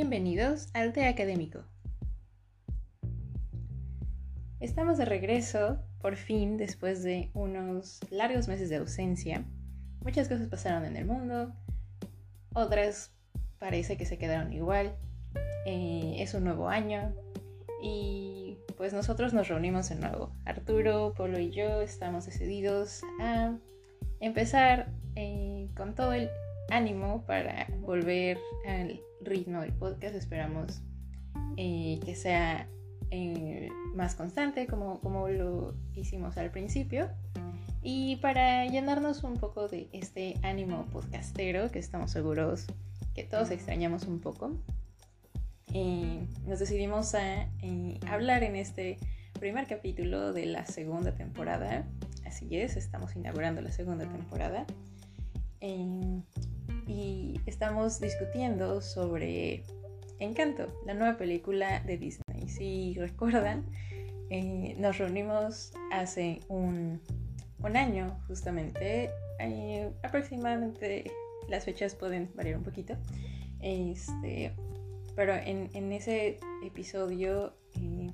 Bienvenidos al Té Académico. Estamos de regreso, por fin, después de unos largos meses de ausencia. Muchas cosas pasaron en el mundo, otras parece que se quedaron igual. Eh, es un nuevo año y pues nosotros nos reunimos de nuevo. Arturo, Polo y yo estamos decididos a empezar eh, con todo el ánimo para volver al ritmo del podcast. Esperamos eh, que sea eh, más constante como, como lo hicimos al principio. Y para llenarnos un poco de este ánimo podcastero que estamos seguros que todos extrañamos un poco, eh, nos decidimos a hablar en este primer capítulo de la segunda temporada. Así es, estamos inaugurando la segunda temporada y estamos discutiendo sobre Encanto, la nueva película de Disney. Si recuerdan, eh, nos reunimos hace un, año justamente, eh, aproximadamente las fechas pueden variar un poquito, este, pero en, ese episodio eh,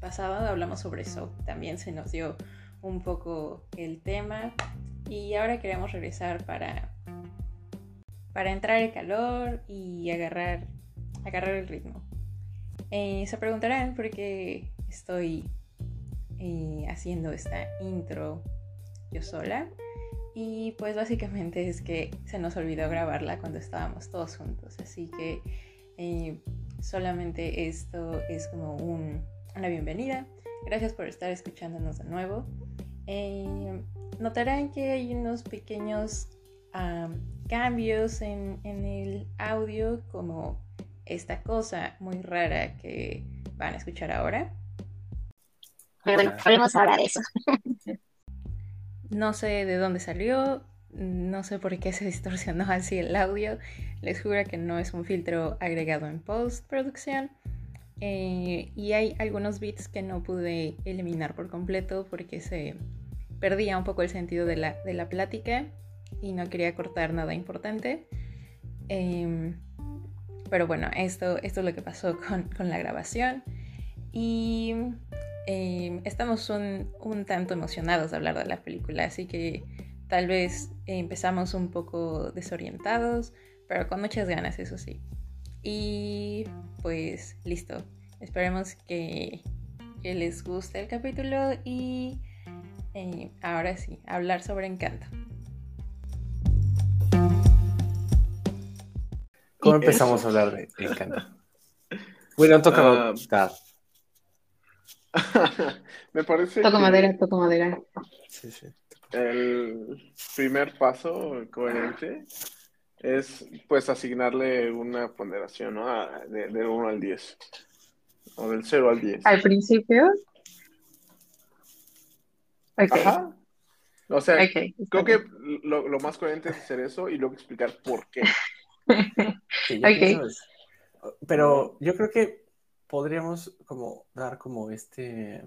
pasado hablamos sobre eso, también se nos dio un poco el tema. Y ahora queremos regresar para para entrar el calor y agarrar, agarrar el ritmo. Eh, se preguntarán por qué estoy eh, haciendo esta intro yo sola. Y pues básicamente es que se nos olvidó grabarla cuando estábamos todos juntos. Así que eh, solamente esto es como una bienvenida. Gracias por estar escuchándonos de nuevo. notarán que hay unos pequeños cambios en, el audio como esta cosa muy rara que van a escuchar ahora. Bueno, podemos hablar de eso. No sé de dónde salió, no sé por qué se distorsionó así el audio. Les juro que no es un filtro agregado en postproducción. Eh, y hay algunos bits que no pude eliminar por completo porque se perdía un poco el sentido de la, de la plática y no quería cortar nada importante. Em, pero bueno, esto, esto es lo que pasó con, la grabación. Y em, estamos un, tanto emocionados de hablar de la película, así que tal vez empezamos un poco desorientados, pero con muchas ganas, eso sí. Y pues listo. Esperemos que, les guste el capítulo y eh, ahora sí, hablar sobre encanto. ¿Cómo empezamos a hablar de Encanto? Bueno, toca uh, Me parece. Toco madera, toco madera. Sí, sí. El primer paso coherente es pues asignarle una ponderación, ¿no? De, del 1 al 10. O del 0 al 10. Al principio. Okay. Ajá. O sea, creo que lo, lo, más coherente es hacer eso y luego explicar por qué. pero yo creo que podríamos como dar como este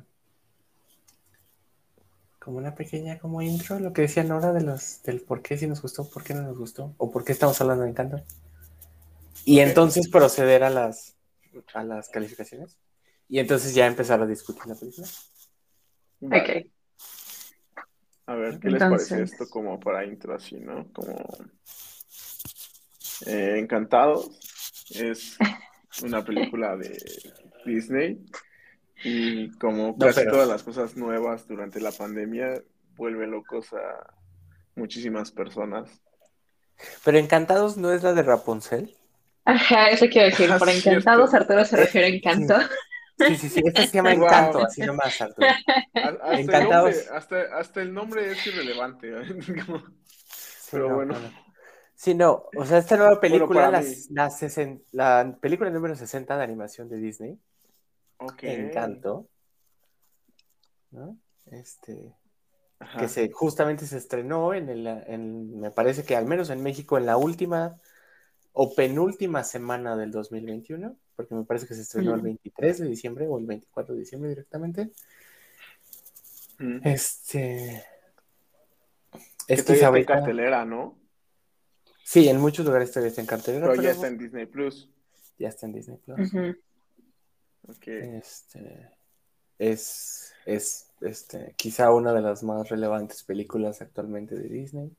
como una pequeña como intro, lo que decía Nora de los del por qué si nos gustó, por qué no nos gustó, o por qué estamos hablando de encanto. Y entonces proceder a las a las calificaciones. Y entonces ya empezar a discutir la película. Ok. A ver, ¿qué les parece esto como para intro así, no? Como eh, Encantados es una película de Disney y como casi todas las cosas nuevas durante la pandemia vuelve locos a muchísimas personas. Pero Encantados no es la de Rapunzel. Ajá, eso quiero decir. Por Encantados, Arturo se refiere a Encanto. Sí, sí, sí, esta se llama Encanto, así nomás, Arturo. Hasta, Encantados. El nombre, hasta, el nombre es irrelevante. Pero bueno. Sí, no, o sea, esta nueva película, la, la, película número 60 de animación de Disney, Encanto, ¿no? Este, que se, justamente se estrenó en el, en, me parece que al menos en México en la última o penúltima semana del 2021, porque me parece que se estrenó el 23 de diciembre o el 24 de diciembre directamente. Este... Es que, que cartelera, ¿no? Sí, en muchos lugares todavía está en cartelera. Pero, ya está en Disney Plus. Ya está en Disney Plus. Este es, es este, quizá una de las más relevantes películas actualmente de Disney.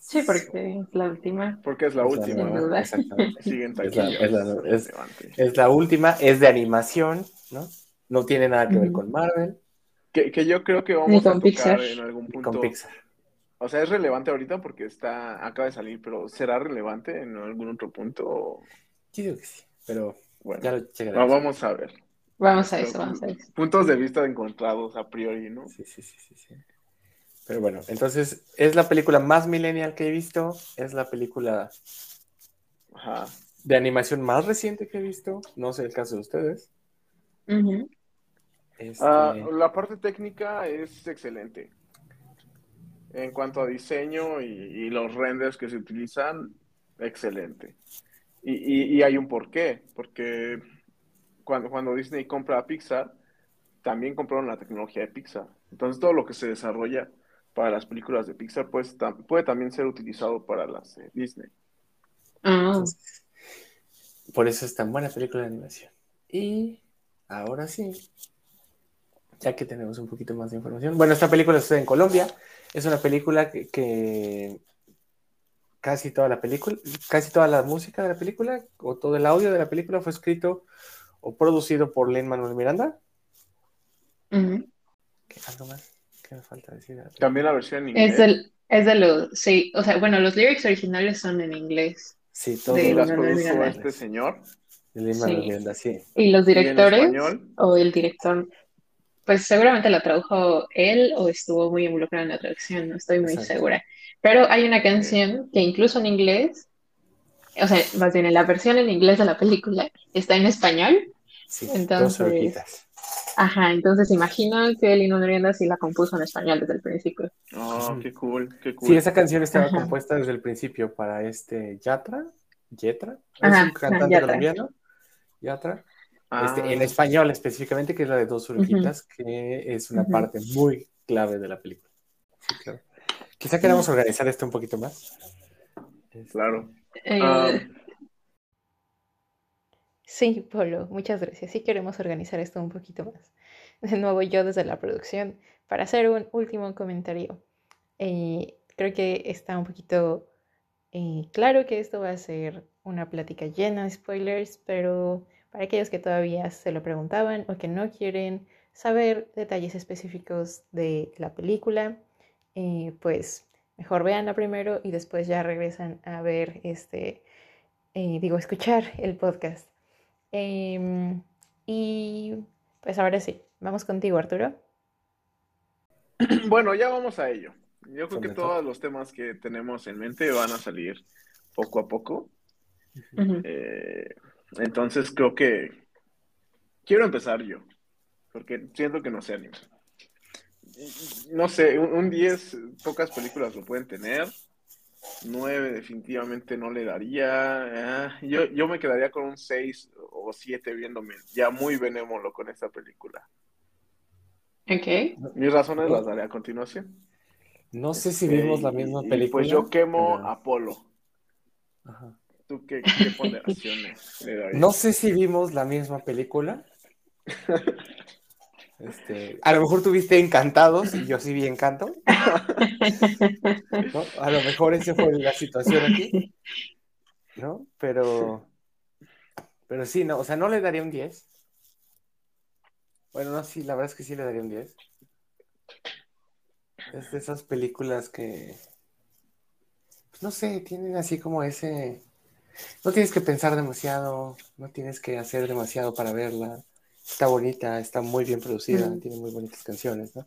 sí, porque es la última. Porque es la última. exactamente. es, la, última, es de animación, ¿no? No tiene nada que ver con Marvel. Que, que, yo creo que vamos a tocar en algún punto. Con Pixar. O sea, es relevante ahorita porque está, acaba de salir, pero ¿será relevante en algún otro punto? Yo digo que sí, pero bueno, ya lo vamos a ver. Vamos a eso, vamos a eso. Puntos de vista encontrados a priori, ¿no? Sí, sí, sí, sí, sí. Pero bueno, entonces es la película más millennial que he visto, es la película de animación más reciente que he visto, no sé el caso de ustedes. Este, ah, la parte técnica es excelente. En cuanto a diseño y, los renders que se utilizan, excelente. Y, y hay un porqué, porque cuando, cuando Disney compra a Pixar, también compraron la tecnología de Pixar. Entonces todo lo que se desarrolla para las películas de Pixar pues, puede también ser utilizado para las de Disney. Ah. por eso es tan buena película de animación. Y ahora sí, ya que tenemos un poquito más de información. Bueno, esta película está en Colombia. Es una película que, casi toda la película, casi toda la música de la película o todo el audio de la película fue escrito o producido por Lin Manuel Miranda. ¿Qué algo más? ¿Qué me falta decir? También la versión en inglés. Es, el, es de los, sí, o sea, bueno, los lyrics originales son en inglés. Sí, todo de las produjo este señor. Lin Manuel Miranda, sí. Y los directores, o el director, pues seguramente la tradujo él o estuvo muy involucrado en la traducción, no estoy muy segura. Pero hay una canción que incluso en inglés o sea, más bien en la versión en inglés de la película está en español. Sí, entonces, Ajá, entonces imagino que Lino Norienda sí la compuso en español desde el principio. Oh, qué cool, qué cool. Sí, esa canción estaba compuesta desde el principio para este Yatra, Yetra, es un cantante colombiano, Yatra, este, en ah. español específicamente, que es la de Dos Orejitas, que es una parte muy clave de la película. Sí, claro. Quizá queramos organizar esto un poquito más. Claro. Eh, ah. Sí, Polo, muchas gracias. Sí queremos organizar esto un poquito más. De nuevo yo desde la producción para hacer un último comentario. Eh, creo que está un poquito eh, claro que esto va a ser una plática llena de spoilers, pero para aquellos que todavía se lo preguntaban o que no quieren saber detalles específicos de la película, pues Mejor veanla primero y después ya regresan a ver este, eh, digo, escuchar el podcast. Em, y pues ahora sí, vamos contigo, Arturo. Bueno, ya vamos a ello. Yo creo que todos los temas que tenemos en mente van a salir poco a poco. Eh, entonces creo que quiero empezar yo, porque siento que no se anima no sé, un 10, pocas películas lo pueden tener. 9 definitivamente no le daría. Ah, yo, yo me quedaría con un 6 o 7 viéndome ya muy benévolo con esta película. Ok. Mis razones las daré a continuación. No sé si vimos la misma película. pues yo quemo a Apolo. ¿Tú qué, qué ponderaciones le darías? No sé si vimos la misma película. Este, a lo mejor tuviste encantados y yo sí vi encanto. A lo mejor esa fue la situación aquí. ¿No? Pero. Pero sí, no, o sea, no le daría un 10. Bueno, no, sí, la verdad es que sí le daría un 10. Es de esas películas que. Pues no sé, tienen así como ese. No tienes que pensar demasiado, no tienes que hacer demasiado para verla está bonita, está muy bien producida, tiene muy bonitas canciones, ¿no?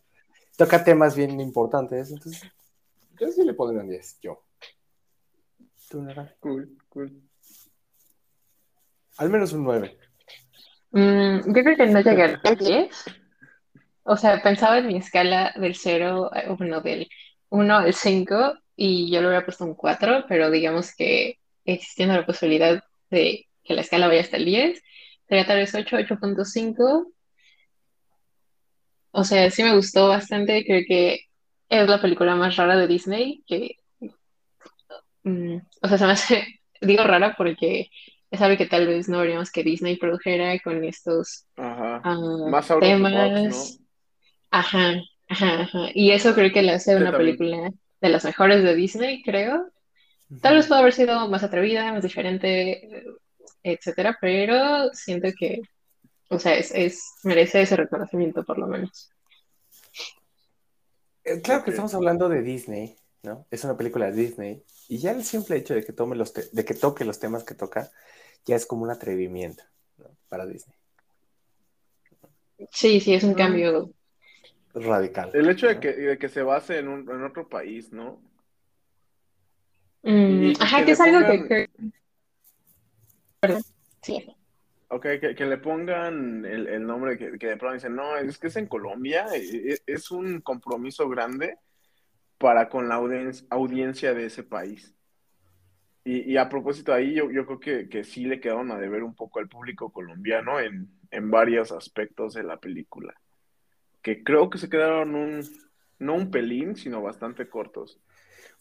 Toca temas bien importantes, entonces yo sí le pondría un 10, yo. ¿Tú, Nara? Cool, cool. Al menos un 9. Mm, yo creo que no llegué al 10. O sea, pensaba en mi escala del 0, eh, bueno, del 1 al 5, y yo le hubiera puesto un 4, pero digamos que existiendo la posibilidad de que la escala vaya hasta el 10, sería tal vez 8, 8.5. O sea, sí me gustó bastante, creo que es la película más rara de Disney, que, mm, o sea, se me hace, digo rara porque es algo que tal vez no habríamos que Disney produjera con estos ah, Más temas. ¿no? Ajá, ajá, ajá. Y eso creo que le hace una película de las mejores de Disney, creo. Tal vez puede haber sido más atrevida, más diferente, etcétera, pero siento que, o sea, es, merece ese reconocimiento por lo menos. Eh, claro que estamos hablando de Disney, ¿no? Es una película de Disney y ya el simple hecho de que tome los de que toque los temas que toca ya es como un atrevimiento para Disney. Sí, sí, es un cambio radical. El hecho de, que, de que se base en, un, en otro país, ¿no? Mm, ajá, que, es algo que... Perdón, sí. Ok, que, le pongan el, nombre que, de pronto dicen, no, es que es en Colombia, e, e, es, un compromiso grande para con la audiencia de ese país. Y, a propósito ahí, yo, yo creo que, sí le quedaron a deber un poco al público colombiano en, en varios aspectos de la película, que creo que se quedaron un, no un pelín, sino bastante cortos.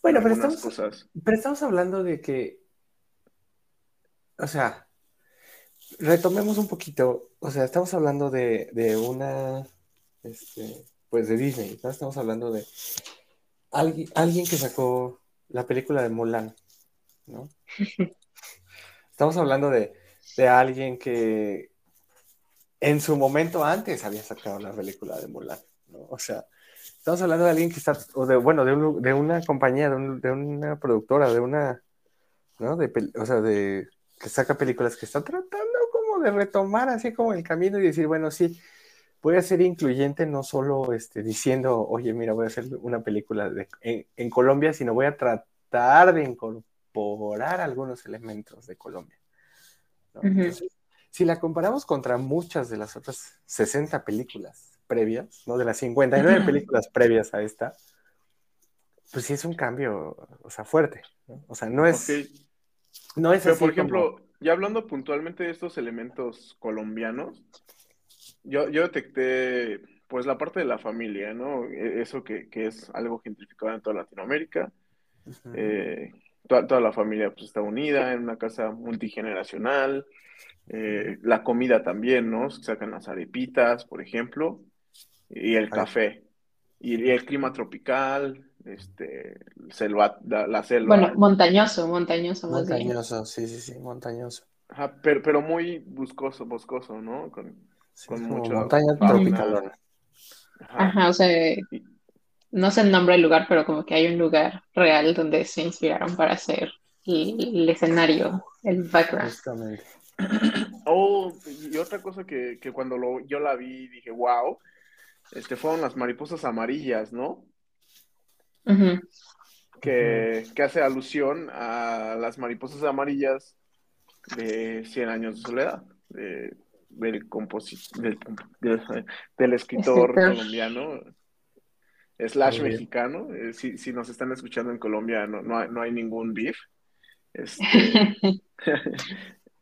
Bueno, pero estamos, pero estamos hablando de que, o sea, retomemos un poquito, o sea, estamos hablando de, de una, este, pues de Disney, ¿no? Estamos hablando de alguien, alguien que sacó la película de Mulan, ¿no? Estamos hablando de, de alguien que en su momento antes había sacado la película de Mulan, ¿no? O sea, estamos hablando de alguien que está, o de, bueno, de, de una compañía, de, de, una productora, de una, ¿no? De, o sea, de que saca películas que están tratando como de retomar así como el camino y decir, bueno, sí, voy a ser incluyente no solo este, diciendo, oye, mira, voy a hacer una película de, en, Colombia, sino voy a tratar de incorporar algunos elementos de Colombia. si la comparamos contra muchas de las otras 60 películas previas, ¿no? De las 59 películas previas a esta, pues sí es un cambio, o sea, fuerte, O sea, no es... No es Pero, por ejemplo, ya hablando puntualmente de estos elementos colombianos, yo, yo detecté, pues, la parte de la familia, ¿no? E, eso que, es algo gentrificado en toda Latinoamérica. Eh, toda, la familia, pues, está unida en una casa multigeneracional. Eh, la comida también, ¿no? Sacan las arepitas, por ejemplo, y el café. Y, el clima tropical, este, selva, la, selva. Bueno, montañoso, montañoso más Montañoso, sí, sí, sí, montañoso. Ajá, pero, pero muy buscoso, boscoso, ¿no? Con, con mucho montaña tropical. Ajá. o sea, no sé el nombre del lugar, pero como que hay un lugar real donde se inspiraron para hacer el, escenario, el background. Justamente. Oh, y otra cosa que, que cuando lo, yo la vi dije, wow, este, fueron las mariposas amarillas, ¿no? que, hace alusión a las mariposas amarillas de Cien años de soledad, del, del, escritor colombiano, slash mexicano. Eh, si, nos están escuchando en Colombia, no, no, hay, ningún beef. Este,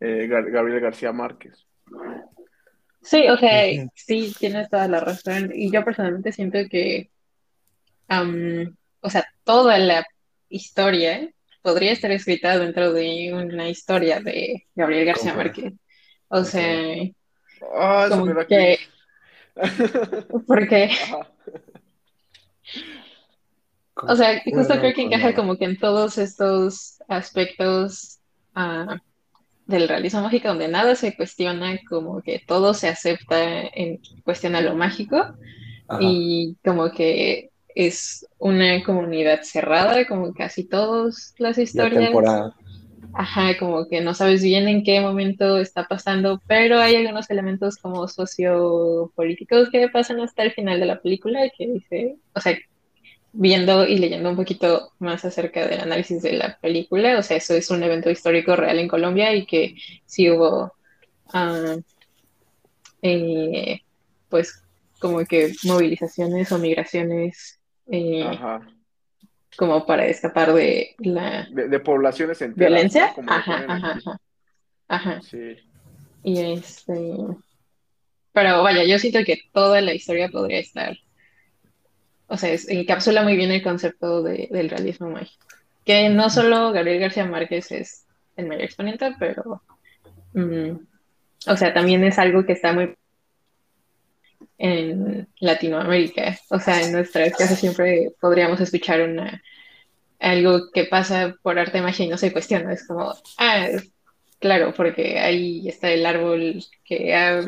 eh, Gabriel García Márquez. Sí, o sea, sí, tienes toda la razón. Y yo personalmente siento que, o sea, toda la historia podría estar escrita dentro de una historia de Gabriel García Márquez. O sea, ah, como que... Porque... O sea, justo creo que encaja como que en todos estos aspectos uh, del realismo mágico donde nada se cuestiona, como que todo se acepta en cuestión a lo mágico. Y como que es una comunidad cerrada, como casi todas las historias. Ajá, como que no sabes bien en qué momento está pasando, pero hay algunos elementos como sociopolíticos que pasan hasta el final de la película que dice, o sea, viendo y leyendo un poquito más acerca del análisis de la película, o sea, eso es un evento histórico real en Colombia y que sí hubo, ah, eh, pues, como que movilizaciones o migraciones eh, como para escapar de la... De, poblaciones enteras. ¿Violencia? ajá, ajá, ajá, ajá. Sí. Y este... Pero vaya, yo siento que toda la historia podría estar o sea, encapsula muy bien el concepto del realismo mágico. Que no solo Gabriel García Márquez es el mayor exponente, pero mm, o sea, también es algo que está muy en Latinoamérica. O sea, en nuestra casa siempre podríamos escuchar una algo que pasa por arte magia y no se cuestiona. Es como, ah, claro, porque ahí está el árbol que ha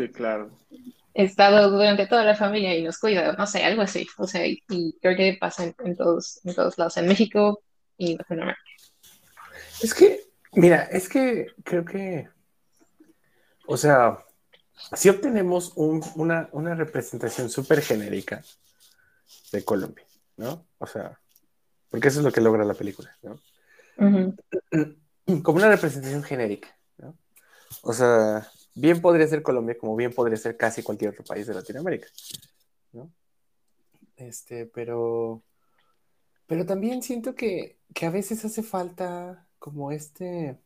estado durante toda la familia y nos cuida, no sé, algo así. O sea, y, creo que pasa en, todos, en todos lados, en México y en Latinoamérica. Es que, mira, es que creo que, o sea, si obtenemos una, una representación súper genérica de Colombia, ¿no? O sea, porque eso es lo que logra la película, ¿no? Como una representación genérica, ¿no? O sea, bien podría ser Colombia como bien podría ser casi cualquier otro país de Latinoamérica, ¿no? Este, pero, pero también siento que, que a veces hace falta como este,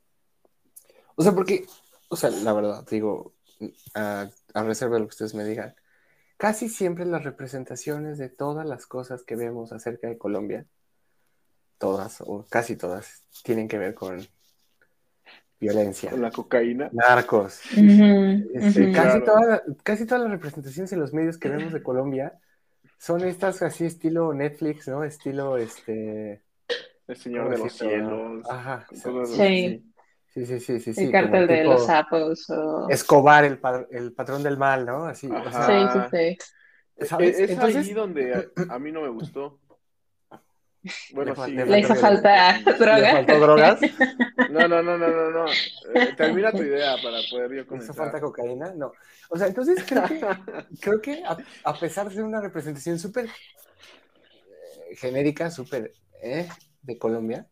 o sea, porque, o sea, la verdad, digo, a, a reserva de lo que ustedes me digan, casi siempre las representaciones de todas las cosas que vemos acerca de Colombia todas, o casi todas, tienen que ver con violencia. Con la cocaína. Narcos. Este, casi, casi todas las representaciones en los medios que vemos de Colombia son estas así estilo Netflix, ¿no? Estilo este... El Señor de los Cielos. Ajá. Sí. Sí, sí, sí, sí, El cartel de los sapos. Escobar, el, el, patrón del mal, ¿no? Así. sí, sí, sí. Es, es ahí donde a mí no me gustó. Bueno, sí. Le hizo falta drogas. ¿Le faltó drogas? No, no, no, no, no, no. Eh, termina tu idea para poder yo comenzar. ¿Le hizo falta cocaína? No. O sea, entonces creo que, creo que a, pesar de ser una representación súper eh, genérica, súper eh, de Colombia,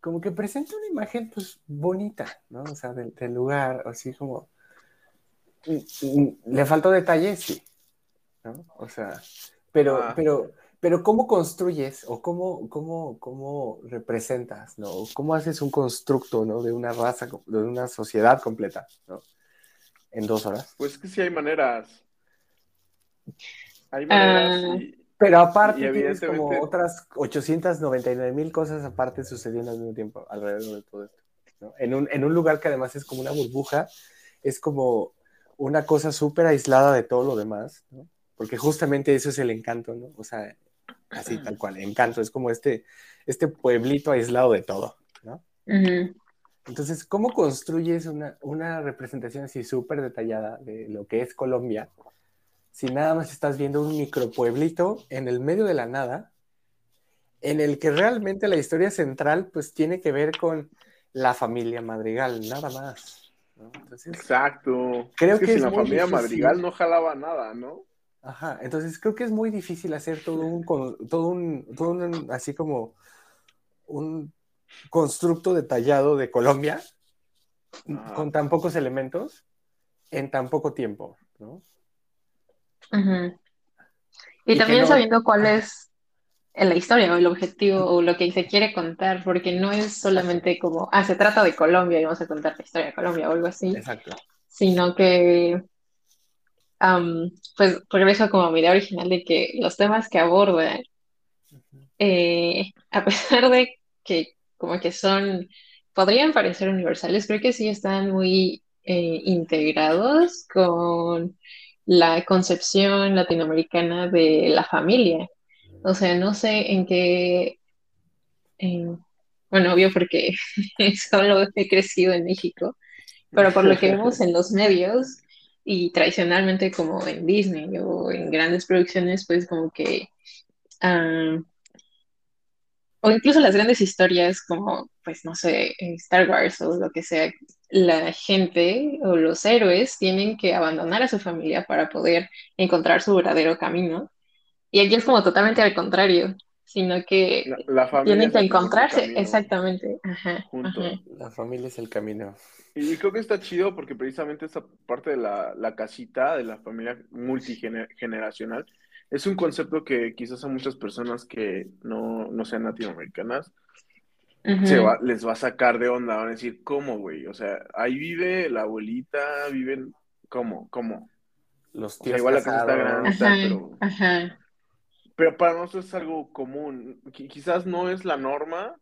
como que presenta una imagen pues bonita, ¿no? O sea, del, lugar, así como... ¿Le faltó detalle? Sí. ¿no? O sea, pero, ah. pero pero ¿cómo construyes o cómo, cómo, cómo representas, ¿no? ¿Cómo haces un constructo, ¿no? De una raza, de una sociedad completa, ¿no? En dos horas. Pues que sí hay maneras. Hay maneras ah. Pero aparte tienes como otras 899 mil cosas aparte sucediendo al mismo tiempo alrededor de todo esto. ¿no? En, un, en un lugar que además es como una burbuja, es como una cosa súper aislada de todo lo demás, ¿no? Porque justamente eso es el encanto, ¿no? O sea, así tal cual, encanto, es como este, este pueblito aislado de todo, ¿no? Entonces, ¿cómo construyes una, una representación así súper detallada de lo que es Colombia si nada más estás viendo un micropueblito en el medio de la nada, en el que realmente la historia central pues tiene que ver con la familia Madrigal, nada más. Exacto. Creo que, si la familia Madrigal no jalaba nada, ¿no? Ajá, entonces creo que es muy difícil hacer todo un, todo un, todo un así como un constructo detallado de Colombia con tan pocos elementos en tan poco tiempo, ¿no? Y, también sabiendo cuál es la historia o el objetivo o lo que se quiere contar, porque no es solamente como, ah, se trata de Colombia y vamos a contar la historia de Colombia o algo así, Exacto. sino que pues regreso como a mi idea original de que los temas que abordan, eh, a pesar de que como que son, podrían parecer universales, creo que sí están muy eh, integrados con la concepción latinoamericana de la familia. O sea, no sé en qué, bueno, obvio porque solo he crecido en México, pero por lo que vemos en los medios, y tradicionalmente como en Disney o en grandes producciones, pues como que, o incluso las grandes historias como, pues no sé, Star Wars o lo que sea, la gente o los héroes tienen que abandonar a su familia para poder encontrar su verdadero camino. Y aquí es como totalmente al contrario, sino que tienen que encontrarse, exactamente. La familia es el camino. Y creo que está chido porque precisamente esta parte de la, la casita, de la familia multigeneracional, es un concepto que quizás a muchas personas que no, no sean latinoamericanas se va, les va a sacar de onda, van a decir, ¿cómo, güey? O sea, ahí vive la abuelita, viven, ¿cómo? ¿Cómo? Los tíos igual la casa está grande, pero... Pero para nosotros es algo común. Quizás no es la norma,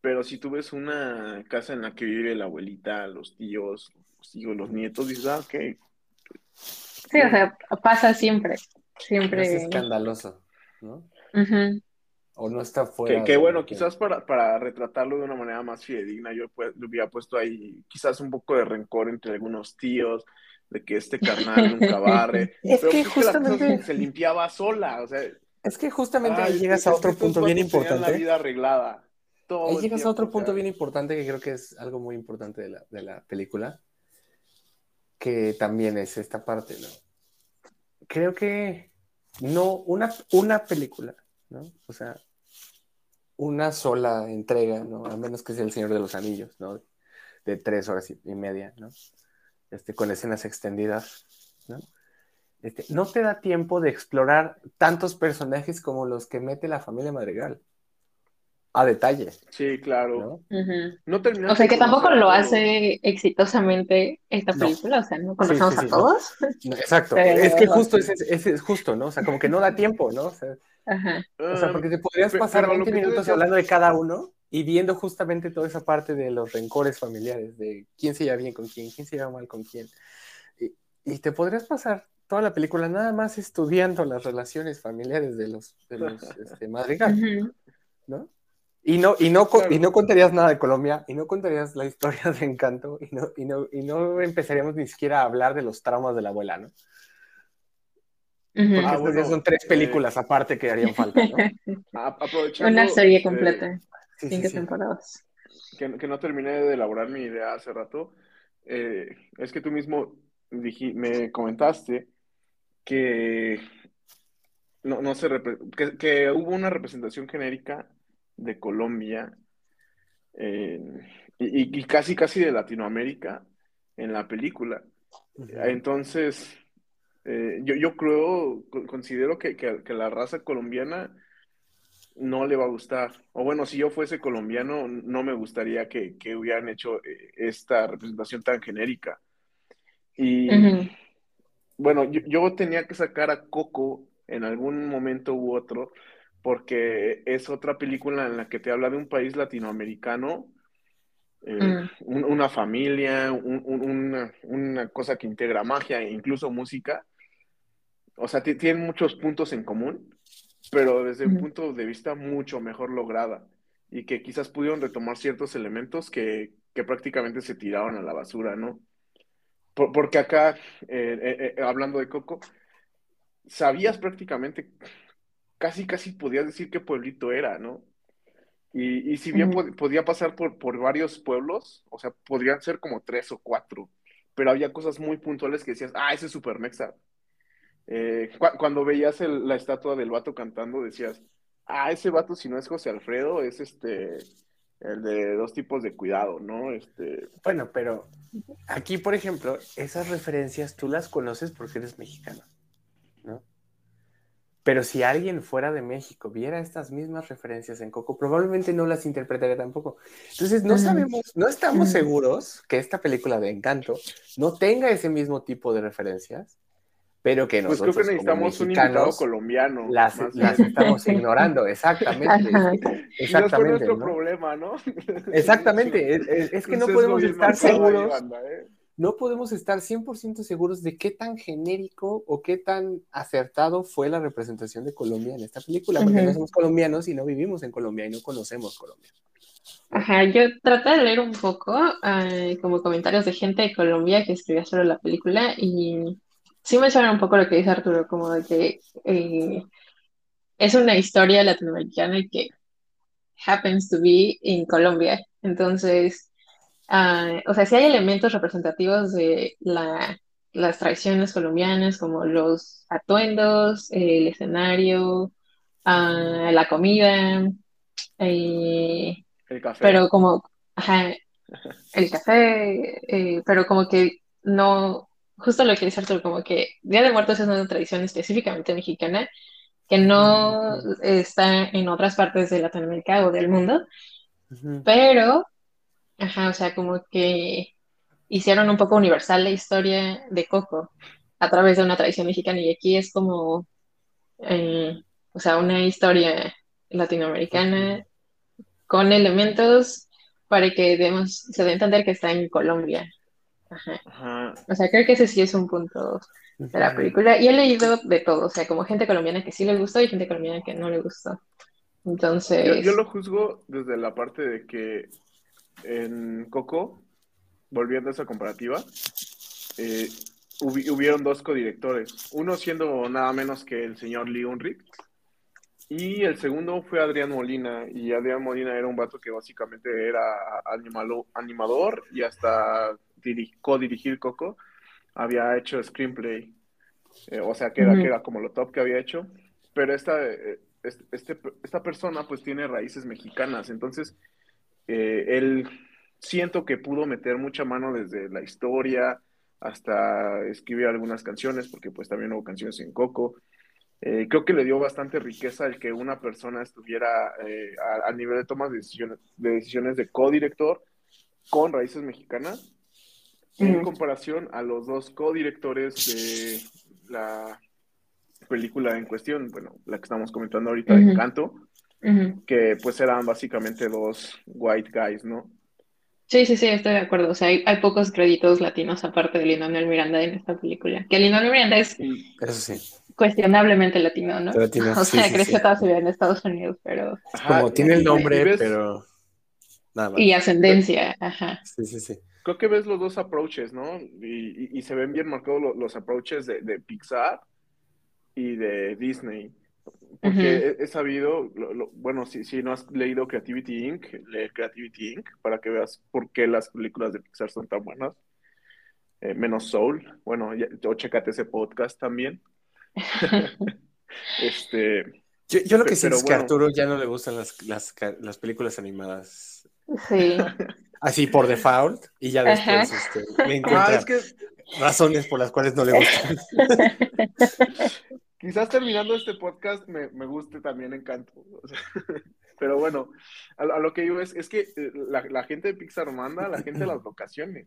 pero si tú ves una casa en la que vive la abuelita, los tíos, los hijos, los nietos, dices, ah, ok. Sí, o sea, pasa siempre, siempre. Es escandaloso, ¿no? O no está fuera. Que, bueno, quizás para, para, retratarlo de una manera más fidedigna, yo pues, le hubiera puesto ahí quizás un poco de rencor entre algunos tíos, de que este carnal nunca barre. es que justamente se limpiaba sola, o sea. Es que justamente ahí llegas a otro punto bien importante. La vida arreglada. ahí llegas a otro punto bien importante que creo que es algo muy importante de la, de la película, que también es esta parte, ¿no? Creo que no, una, una película, ¿no? O sea, una sola entrega, ¿no? A menos que sea El Señor de los Anillos, ¿no? De tres horas y media, ¿no? Este, con escenas extendidas, ¿no? Este, no te da tiempo de explorar tantos personajes como los que mete la familia Madrigal. A detalle. Sí, claro. ¿no? o sea que tampoco lo hace exitosamente esta película, o sea, no conocemos a todos. exacto. Es que justo es, es, justo, ¿no? O sea, como que no da tiempo, ¿no? O sea, o sea porque te podrías pasar 20 minutos hablando de cada uno y viendo justamente toda esa parte de los rencores familiares, de quién se lleva bien con quién, quién se lleva mal con quién. Y, te podrías pasar toda la película nada más estudiando las relaciones familiares de los, de los este, Madrigal, ¿no? Y no, y, no, y no contarías nada de Colombia, y no contarías la historia de Encanto, y no, y no, y no empezaríamos ni siquiera a hablar de los traumas de la abuela, ¿no? Porque ah, son tres eh, películas aparte que harían falta, ¿no? Una serie completa. Cinco temporadas. Que, no terminé de elaborar mi idea hace rato. Eh, es que tú mismo me comentaste que no, no se que, que, hubo una representación genérica de Colombia y, casi casi de Latinoamérica en la película. Entonces, eh, yo, yo creo, considero que, que, la raza colombiana no le va a gustar. O bueno, si yo fuese colombiano, no me gustaría que, hubieran hecho eh, esta representación tan genérica. Y bueno, yo, tenía que sacar a Coco en algún momento u otro, porque es otra película en la que te habla de un país latinoamericano, eh, mm. una familia, una, una, cosa que integra magia e incluso música. O sea, tienen muchos puntos en común pero desde un punto de vista mucho mejor lograda y que quizás pudieron retomar ciertos elementos que, prácticamente se tiraron a la basura, ¿no? Porque acá, eh, eh, eh, hablando de Coco, sabías prácticamente, casi, casi podías decir qué pueblito era, ¿no? Y, si bien podía pasar por, por varios pueblos, o sea, podrían ser como tres o cuatro, pero había cosas muy puntuales que decías, ah, ese es Super Mexa, eh, cuando veías la estatua del vato cantando, decías, ah, ese vato si no es José Alfredo, es este, el de dos tipos de cuidado, ¿no? Este... Bueno, pero aquí, por ejemplo, esas referencias tú las conoces porque eres mexicano, ¿no? Pero si alguien fuera de México viera estas mismas referencias en Coco, probablemente no las interpretaría tampoco. Entonces, no sabemos, no estamos seguros que esta película de Encanto no tenga ese mismo tipo de referencias pero que nosotros pues creo que necesitamos un invitado colombiano. Las, estamos ignorando, exactamente. exactamente. fue nuestro problema, ¿no? Exactamente, es, que no podemos estar seguros. ¿eh? No podemos estar 100% seguros de qué tan genérico o qué tan acertado fue la representación de Colombia en esta película, porque no somos colombianos y no vivimos en Colombia y no conocemos Colombia. Ajá, yo traté de leer un poco eh, como comentarios de gente de Colombia que escribía sobre la película y sí me suena un poco lo que dice Arturo, como de que eh, es una historia latinoamericana que happens to be en Colombia. Entonces, ah, o sea, sí hay elementos representativos de las tradiciones colombianas, como los atuendos, el escenario, ah, la comida, eh, el café. Pero como, el café, eh, pero como que no, justo lo que dice Arturo, como que Día de Muertos es una tradición específicamente mexicana que no está en otras partes de Latinoamérica o del mundo, pero, ajá, o sea, como que hicieron un poco universal la historia de Coco a través de una tradición mexicana y aquí es como, eh, o sea, una historia latinoamericana con elementos para que demos, se dé a entender que está en Colombia, Ajá. O sea, creo que ese sí es un punto de la película. Y he leído de todo, o sea, como gente colombiana que sí le gustó y gente colombiana que no le gustó. Entonces... Yo, lo juzgo desde la parte de que en Coco, volviendo a esa comparativa, eh, hubieron dos codirectores, uno siendo nada menos que el señor Lee Unrich, y el segundo fue Adrián Molina, y Adrián Molina era un vato que básicamente era animador y hasta co-dirigir Coco, había hecho screenplay, eh, o sea que era, que era como lo top que había hecho, pero esta, eh, este, esta persona pues tiene raíces mexicanas, entonces eh, él siento que pudo meter mucha mano desde la historia hasta escribir algunas canciones, porque pues también hubo canciones en Coco. creo que le dio bastante riqueza el que una persona estuviera a, nivel de tomas de decisiones de, decisiones de co-director con raíces mexicanas en comparación a los dos co-directores de la película en cuestión, bueno, la que estamos comentando ahorita, Encanto, que pues eran básicamente dos white guys, ¿no? Sí, sí, sí, estoy de acuerdo. O sea, hay, pocos créditos latinos aparte de Lin-Manuel Miranda en esta película. Que Lin-Manuel Miranda es cuestionablemente latino, ¿no? o sea, creció toda su vida en Estados Unidos, pero... como tiene el nombre, pero... Nada más. Y ascendencia, ajá. Sí, sí, sí creo que ves los dos approaches, ¿no? Y, se ven bien marcados los, approaches de, Pixar y de Disney. Porque he, sabido, bueno, si, si no has leído Creativity Inc., lee Creativity Inc. para que veas por qué las películas de Pixar son tan buenas. Eh, menos Soul. Bueno, ya, yo checate ese podcast también. este. Yo, lo que siento es que a Arturo ya no le gustan las, las, las películas animadas. Sí. así por default y ya después este, le encuentra ah, razones por las cuales no le gusta. Quizás terminando este podcast me, me guste también Encanto. pero bueno, a, lo que digo es, es que eh, la, gente de Pixar manda a la gente de las locaciones.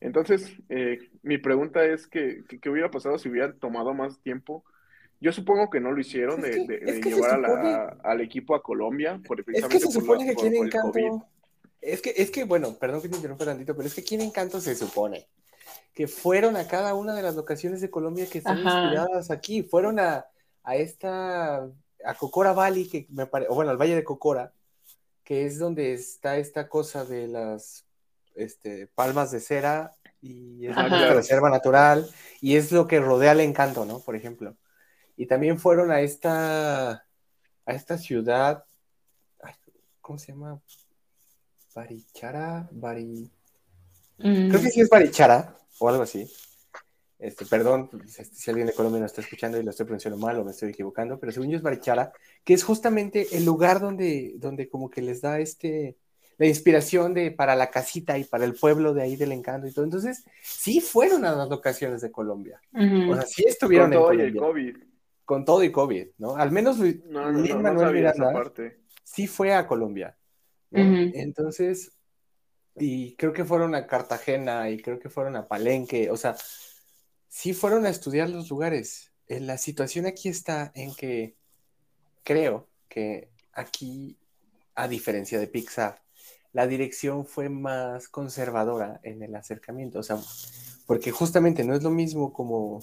Entonces, eh, mi pregunta es que, ¿qué hubiera pasado si hubieran tomado más tiempo? Yo supongo que no lo hicieron de, llevar al equipo a Colombia. Por, es que se supone que aquí en Encanto es que, es que, bueno, perdón que te interrumpa tantito, pero es que aquí en Encanto se supone que fueron a cada una de las locaciones de Colombia que están inspiradas aquí. Fueron a, a esta, a Cocora Valley, que me parece, o bueno, al Valle de Cocora, que es donde está esta cosa de las este, palmas de cera y es una reserva natural y es lo que rodea el encanto, ¿no? Por ejemplo. Y también fueron a esta, a esta ciudad, ¿cómo se llama? Barichara, Bari... Mm. Creo que sí es Barichara o algo así. Este, perdón este, si alguien de Colombia nos está escuchando y lo estoy pronunciando mal o me estoy equivocando, pero según yo es Barichara, que es justamente el lugar donde, donde como que les da este, la inspiración de, para la casita y para el pueblo de ahí del encanto y todo. Entonces, sí fueron a las locaciones de Colombia. O sea, sí estuvieron Con todo y el COVID. Con todo y COVID, ¿no? Al menos Luis, Manuel Miranda sí fue a Colombia. Entonces, y creo que fueron a Cartagena y creo que fueron a Palenque, o sea, sí fueron a estudiar los lugares. Eh, la situación aquí está en que creo que aquí, a diferencia de Pixar, la dirección fue más conservadora en el acercamiento, o sea, porque justamente no es lo mismo como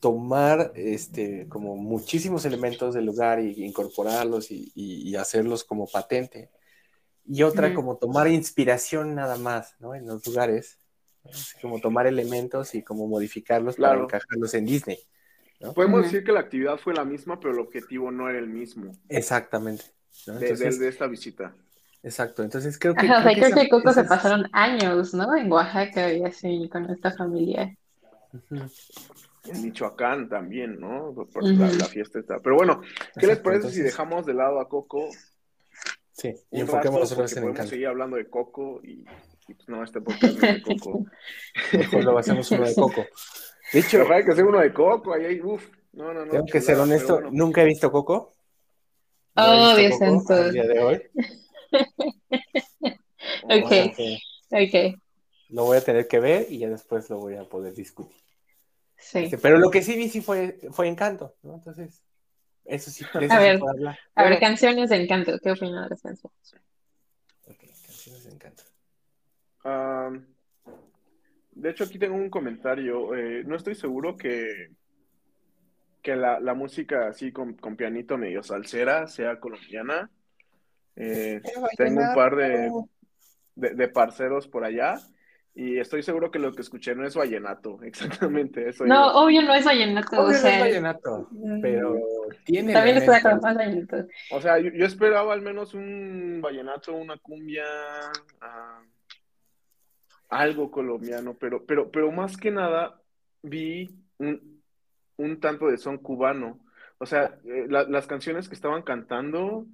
tomar este, como muchísimos elementos del lugar y incorporarlos y, hacerlos como patente. Y otra como tomar inspiración nada más, ¿no? En los lugares, como tomar elementos y como modificarlos para encajarlos en Disney. Podemos decir que la actividad fue la misma, pero el objetivo no era el mismo. Exactamente. de, esta visita. Exacto, entonces creo que... Ajá, creo, que, Coco se pasaron años, ¿no? En Oaxaca y así, con esta familia en Michoacán también, ¿no? Por la, fiesta está. Pero bueno, ¿qué les parece si dejamos de lado a Coco? Sí, y enfoquemos en podemos seguir hablando de Coco y, pues no, este podcast no es de Coco. Mejor lo hacemos uno de Coco. De hecho, hay que hacer uno de Coco, ahí hay, uff. No, no, no. Tengo que ser honesto, nunca he visto Coco. oh, Dios santo. El día de hoy. ok, ok. Lo voy a tener que ver y ya después lo voy a poder discutir. Sí. Este, pero lo que sí vi sí fue, fue Encanto, ¿no? Entonces, eso sí. Eso a, ver, a ver, canciones de Encanto. ¿Qué opinas de las canciones? Ok, canciones de Encanto. de hecho, aquí tengo un comentario. Eh, no estoy seguro que, que la, música así con, con, pianito medio salsera sea colombiana. Eh, tengo un par de, de, parceros por allá y estoy seguro que lo que escuché no es vallenato, exactamente. Eso no, obvio no es vallenato. Obvio no es vallenato, pero mm, tiene. También está con más vallenato. O sea, yo, esperaba al menos un vallenato, una cumbia, ah, algo colombiano, pero, pero, pero más que nada vi un, un tanto de son cubano. O sea, eh, las canciones que estaban cantando,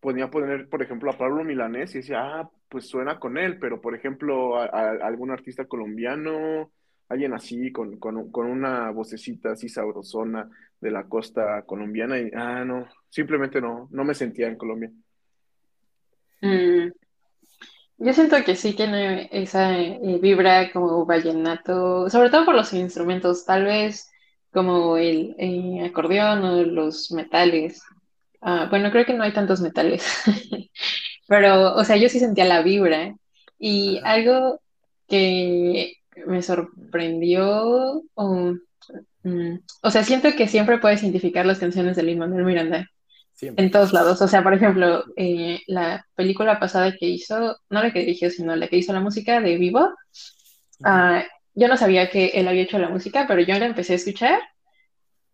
podía poner, por ejemplo, a Pablo Milanés y decía, ah, pues suena con él, pero por ejemplo, a, algún artista colombiano, alguien así, con, con, con, una vocecita así sabrosona de la costa colombiana, y ah, no, simplemente no, no me sentía en Colombia. Mm. Yo siento que sí tiene esa eh, vibra como vallenato, sobre todo por los instrumentos, tal vez como el eh, acordeón o los metales. Ah, bueno, creo que no hay tantos metales, pero, o sea, yo sí sentía la vibra y algo que me sorprendió, mm, o, sea, siento que siempre puedes identificar las canciones de Lin-Manuel Miranda en todos lados. O sea, por ejemplo, eh, la película pasada que hizo, no la que dirigió, sino la que hizo la música de Vivo, ah, yo no sabía que él había hecho la música, pero yo la empecé a escuchar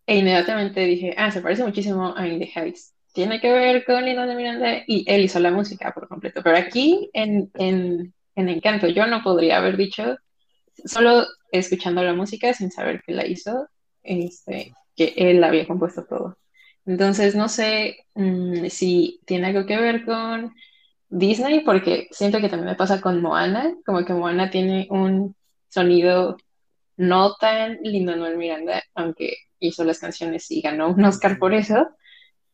e inmediatamente dije, ah, se parece muchísimo a In the Heights. Tiene que ver con Lino de Miranda y él hizo la música por completo. Pero aquí en, en, en Encanto yo no podría haber dicho, solo escuchando la música sin saber que la hizo, este, que él había compuesto todo. Entonces, no sé mm, si tiene algo que ver con Disney, porque siento que también me pasa con Moana, como que Moana tiene un sonido no tan lindo Noel Miranda, aunque hizo las canciones y ganó un Oscar por eso,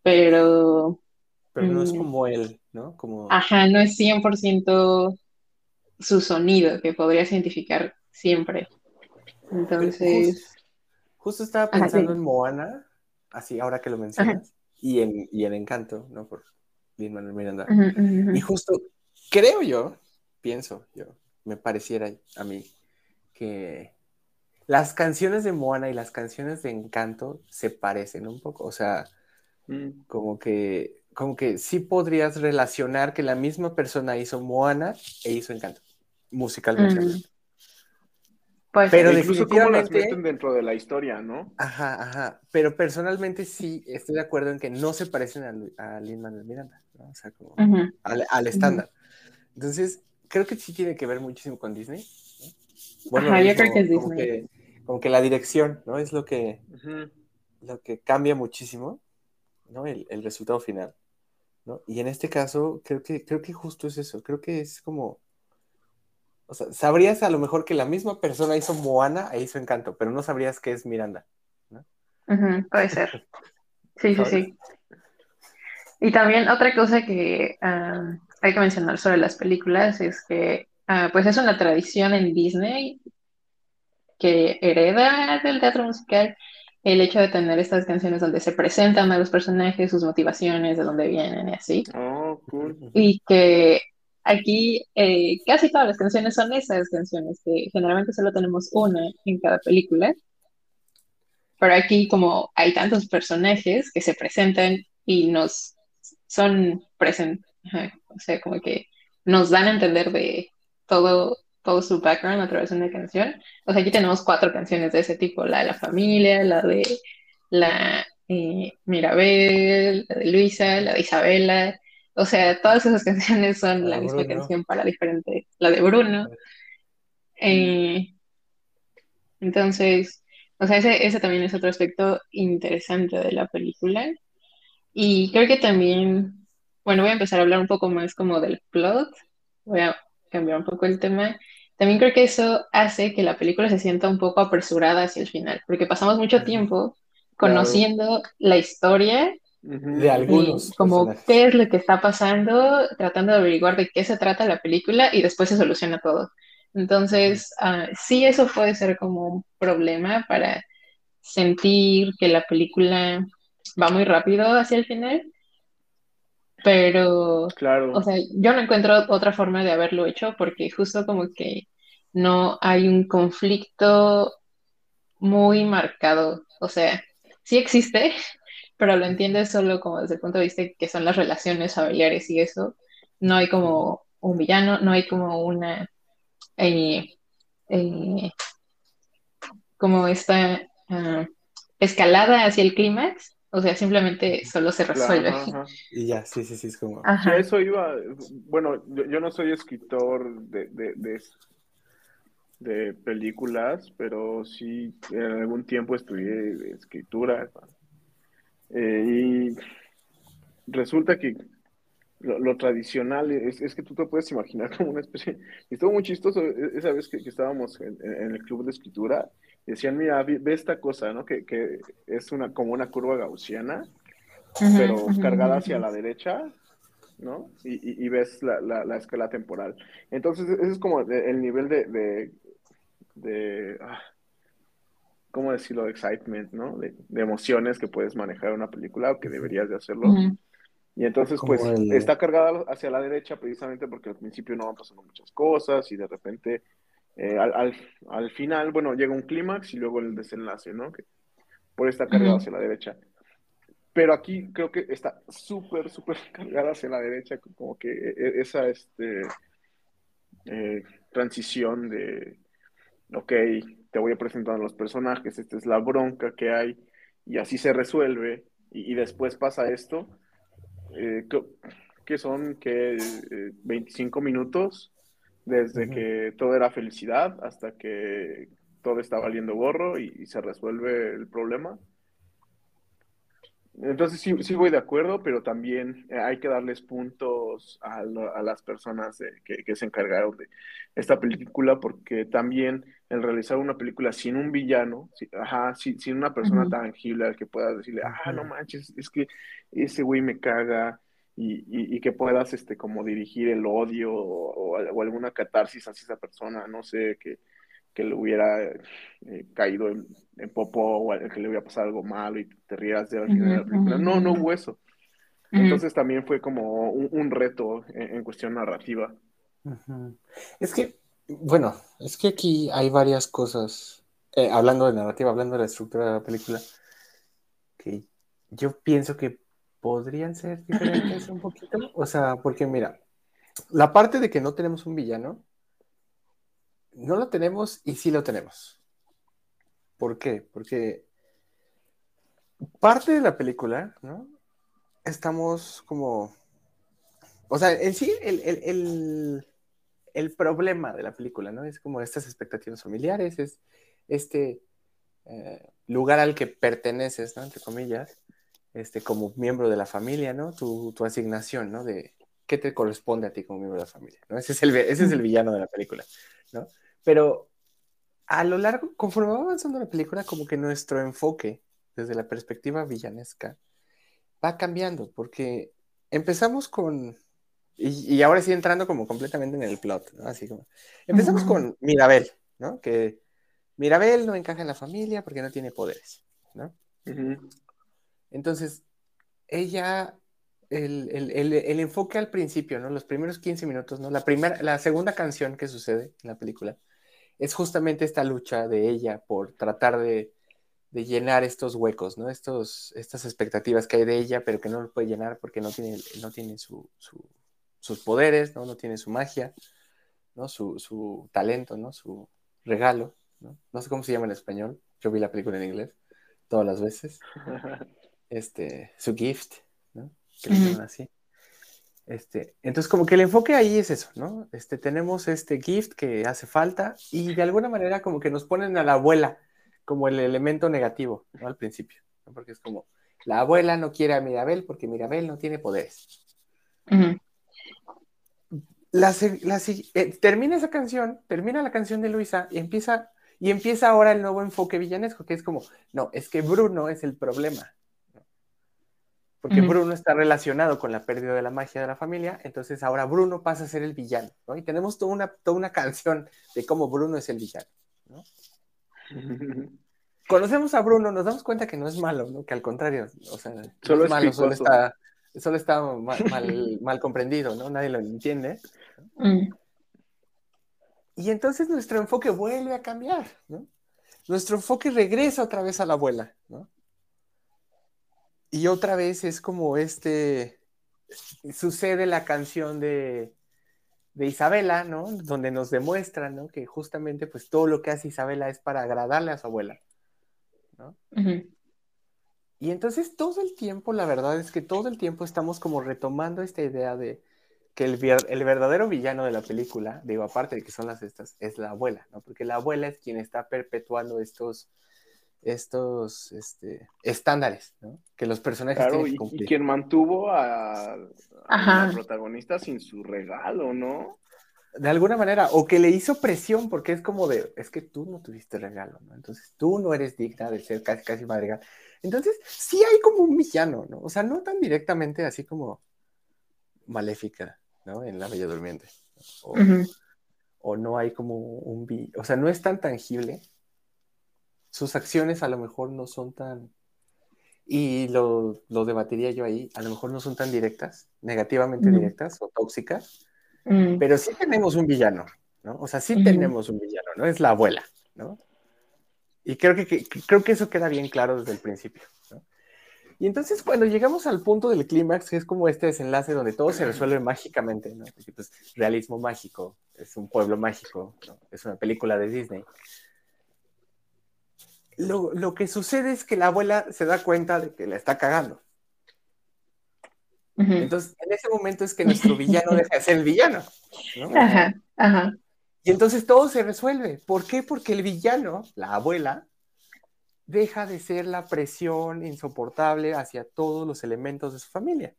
pero... Pero no es mm, como él, ¿no? Como... Ajá, no es 100% su sonido, que podrías identificar siempre. Entonces... Justo, estaba pensando en Moana, así ahora que lo mencionas, y en, y en Encanto, ¿no? Por Lin Manuel Miranda. Y justo creo yo, pienso yo, me pareciera a mí que las canciones de Moana y las canciones de Encanto se parecen un poco, o sea, mm. como que como que sí podrías relacionar que la misma persona hizo Moana e hizo Encanto, musicalmente. Mm. Pues, pero definitivamente las meten dentro de la historia, ¿no? Ajá, ajá. Pero personalmente sí estoy de acuerdo en que no se parecen a, a Lin Manuel Miranda, ¿no? O sea, como al, estándar. Entonces, creo que sí tiene que ver muchísimo con Disney. Bueno, ajá, yo creo que es Disney. Como que, la dirección, ¿no? Es lo que, lo que cambia muchísimo, ¿no? El, el, resultado final, ¿no? Y en este caso, creo que, creo que justo es eso. Creo que es como o sea, sabrías a lo mejor que la misma persona hizo Moana e hizo Encanto, pero no sabrías que es Miranda. ¿no? puede ser. Sí, sí, sí. Y también otra cosa que ah, hay que mencionar sobre las películas es que ah, pues es una tradición en Disney que hereda del teatro musical el hecho de tener estas canciones donde se presentan a los personajes, sus motivaciones, de dónde vienen y así. Oh, cool. Y que Aquí eh, casi todas las canciones son esas canciones, que generalmente solo tenemos una en cada película. Pero aquí como hay tantos personajes que se presentan y nos son presentes, o sea, como que nos dan a entender de todo, todo su background a través de una canción. O sea, aquí tenemos cuatro canciones de ese tipo, la de la familia, la de la eh, Mirabel, la de Luisa, la de Isabela, o sea, todas esas canciones son la, misma canción para diferente, la de Bruno. Eh, entonces, o sea, ese, ese también es otro aspecto interesante de la película. Y creo que también, bueno, voy a empezar a hablar un poco más como del plot. Voy a cambiar un poco el tema. También creo que eso hace que la película se sienta un poco apresurada hacia el final, porque pasamos mucho tiempo conociendo la historia de algunos. como qué es lo que está pasando, tratando de averiguar de qué se trata la película y después se soluciona todo. Entonces, ah, sí, eso puede ser como un problema para sentir que la película va muy rápido hacia el final. Pero, claro. o sea, yo no encuentro otra forma de haberlo hecho porque justo como que no hay un conflicto muy marcado. O sea, sí existe, pero lo entiendes solo como desde el punto de vista que son las relaciones familiares y eso. No hay como un villano, no hay como una eh, eh, como esta ah, escalada hacia el clímax, o sea, simplemente solo se resuelve. Y ya, sí, sí, sí, es como... eso iba, bueno, yo, no soy escritor de, de, de, películas, pero sí en algún tiempo estudié escritura. Eh, y resulta que lo, tradicional es, es, que tú te puedes imaginar como una especie. Y estuvo muy chistoso e, esa vez que, estábamos en, el club de escritura. Decían, mira, ve, esta cosa, ¿no? Que, que, es una como una curva gaussiana, pero cargada hacia la derecha, ¿no? Y, y, ves la, la, escala temporal. Entonces, ese es como el nivel de. de, de ah, ¿Cómo decirlo? De excitement, ¿no? De, emociones que puedes manejar en una película o que deberías de hacerlo. Y entonces, pues, está cargada hacia la derecha precisamente porque al principio no van pasando muchas cosas y de repente eh, al, al, final, bueno, llega un clímax y luego el desenlace, ¿no? Que por estar cargado hacia la derecha. Pero aquí creo que está súper, súper cargada hacia la derecha, como que e, e, esa este, eh, transición de, ok, te voy a presentar a los personajes, esta es la bronca que hay, y así se resuelve, y después pasa esto eh, que son que 25 eh, minutos desde que todo era felicidad hasta que todo está valiendo gorro y, se resuelve el problema. Entonces sí, sí, voy de acuerdo, pero también eh, hay que darles puntos a, las personas que, se encargaron de esta película, porque también el realizar una película sin un villano, ajá, sin, una persona tangible al que puedas decirle, ah, no manches, es que ese güey me caga, y, y, que puedas este, como dirigir el odio o, alguna catarsis hacia esa persona, no sé, que, que le hubiera eh, caído en, en, popo o que le hubiera pasado algo malo y te rías de la película. No, no hubo eso. Entonces también fue como un, reto en, cuestión narrativa. Es que, bueno, es que aquí hay varias cosas, eh, hablando de narrativa, hablando de la estructura de la película, que yo pienso que podrían ser diferentes un poquito. O sea, porque mira, la parte de que no tenemos un villano, no lo tenemos y sí lo tenemos. ¿Por qué? Porque parte de la película, ¿no? Estamos como... O sea, en sí, el, problema de la película, ¿no? Es como estas expectativas familiares, es este eh, lugar al que perteneces, ¿no? Entre comillas este, como miembro de la familia, ¿no? Tu, asignación, ¿no? De qué te corresponde a ti como miembro de la familia, ¿no? Ese es el, ese es el villano de la película, ¿no? Pero a lo largo, conforme va avanzando la película, como que nuestro enfoque desde la perspectiva villanesca va cambiando, porque empezamos con, y, ahora sí entrando como completamente en el plot, ¿no? Así como, empezamos con Mirabel, ¿no? Que Mirabel no encaja en la familia porque no tiene poderes, ¿no? Entonces, ella, el, enfoque al principio, ¿no? Los primeros 15 minutos, ¿no? La, primera, la segunda canción que sucede en la película es justamente esta lucha de ella por tratar de, llenar estos huecos, ¿no? Estos, estas expectativas que hay de ella, pero que no lo puede llenar porque no tiene, no tiene sus poderes, ¿no? No tiene su magia, ¿no? Su, su talento, ¿no? Su regalo, ¿no? No sé cómo se llama en español. Yo vi la película en inglés todas las veces. este, su gift, ¿no? Que le así. Este, entonces, como que el enfoque ahí es eso, ¿no? Este, tenemos este gift que hace falta y de alguna manera como que nos ponen a la abuela como el elemento negativo, ¿no? Al principio, ¿no? Porque es como, la abuela no quiere a Mirabel porque Mirabel no tiene poderes. la, eh, termina esa canción, termina la canción de Luisa y empieza, y empieza ahora el nuevo enfoque villanesco, que es como, no, es que Bruno es el problema porque Bruno está relacionado con la pérdida de la magia de la familia, entonces ahora Bruno pasa a ser el villano, ¿no? Y tenemos toda una, toda una canción de cómo Bruno es el villano, ¿no? Conocemos a Bruno, nos damos cuenta que no es malo, ¿no? Que al contrario, o sea, solo es malo, solo está, solo está mal, mal, comprendido, ¿no? Nadie lo entiende. Mm. Y entonces nuestro enfoque vuelve a cambiar, ¿no? Nuestro enfoque regresa otra vez a la abuela. Y otra vez es como este, sucede la canción de, de Isabela, ¿no? Donde nos demuestra, ¿no? Que justamente pues todo lo que hace Isabela es para agradarle a su abuela, ¿no? Y entonces todo el tiempo, la verdad es que todo el tiempo estamos como retomando esta idea de que el, el verdadero villano de la película, digo, aparte de que son las estas, es la abuela, ¿no? Porque la abuela es quien está perpetuando estos, estos este, estándares, ¿no? Que los personajes tienen que cumplir. Y, quien mantuvo a, la protagonista sin su regalo, ¿no? De alguna manera, o que le hizo presión, porque es como de, es que tú no tuviste regalo, ¿no? Entonces tú no eres digna de ser casi, casi madrigal. Entonces, sí hay como un villano, ¿no? O sea, no tan directamente así como maléfica, ¿no? En La Bella Durmiente. O, o no hay como un... O sea, no es tan tangible, sus acciones a lo mejor no son tan, y lo, debatiría yo ahí, a lo mejor no son tan directas, negativamente directas o tóxicas, mm. pero sí tenemos un villano, ¿no? O sea, sí tenemos un villano, ¿no? Es la abuela, ¿no? Y creo que, creo que eso queda bien claro desde el principio, ¿no? Y entonces cuando llegamos al punto del clímax, que es como este desenlace donde todo se resuelve mágicamente, ¿no? pues, realismo mágico, es un pueblo mágico, ¿no? es una película de Disney lo, que sucede es que la abuela se da cuenta de que la está cagando. Entonces, en ese momento es que nuestro villano deja de ser el villano. Ajá, ajá. Y entonces todo se resuelve. ¿Por qué? Porque el villano, la abuela, deja de ser la presión insoportable hacia todos los elementos de su familia,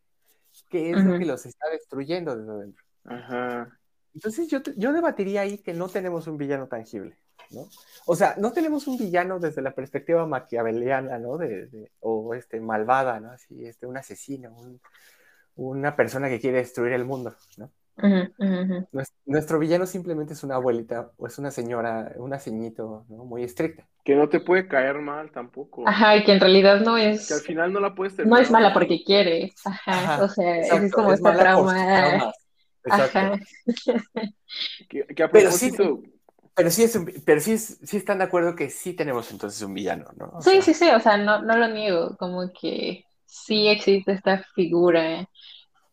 que es lo que los está destruyendo desde adentro. Ajá. Entonces yo, yo debatiría ahí que no tenemos un villano tangible. ¿No? O sea, no tenemos un villano desde la perspectiva maquiaveliana, ¿no? De, o este, malvada, ¿no? Así, este, un asesino, una persona que quiere destruir el mundo, ¿no? Nuestro, villano simplemente es una abuelita o es una señora, una ceñito, ¿no? Muy estricta. Que no te puede caer mal tampoco. Ajá, y que en realidad no es... Que al final no la puedes tener. No es mala porque quiere. Ajá, o sea, es como este trauma. Ajá. Que, que a propósito... Pero sí, es pero sí, sí están de acuerdo que sí tenemos entonces un villano, ¿no? sí, sí, sí, o sea, no, no lo niego, como que sí existe esta figura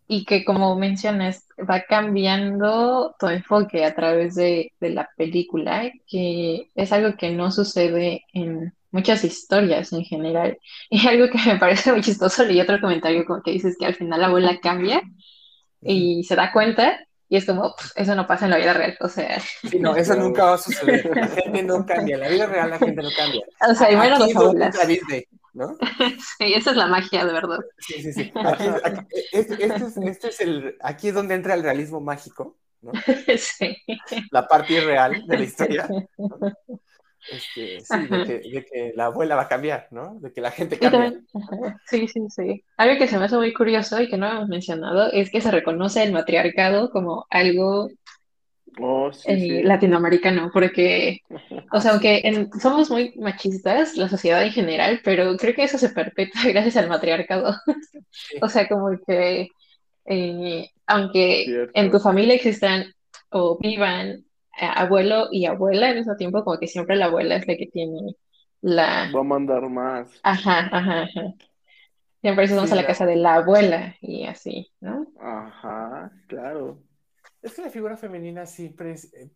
y que como mencionas, va cambiando tu enfoque a través de, de la película, que es algo que no sucede en muchas historias en general. Y algo que me parece muy chistoso, leí otro comentario como que dices que al final la abuela cambia y se da cuenta y es como, eso no pasa en la vida real, o sea. Sí, no, eso nunca va a suceder. La gente no cambia. La vida real la gente no cambia. O sea, y menos los abuelas. ¿no? Sí, esa es la magia, de verdad. Sí, sí, sí. Aquí, este, es, este es el, aquí es donde entra el realismo mágico, ¿no? Sí. La parte irreal de la historia. Este, sí, de que, la abuela va a cambiar, ¿no? De que la gente cambia. Sí, sí, sí. Algo que se me hace muy curioso y que no hemos mencionado es que se reconoce el matriarcado como algo oh, eh, latinoamericano, porque, o sea, aunque somos muy machistas, la sociedad en general, pero creo que eso se perpetúa gracias al matriarcado. o sea, como que, eh, aunque en tu familia existan o vivan abuelo y abuela en ese tiempo, como que siempre la abuela es la que tiene la... Va a mandar más. Ajá, ajá, ajá. Siempre vamos a la casa de la abuela y así, ¿no? Ajá, claro. Es que la figura femenina siempre es, eh,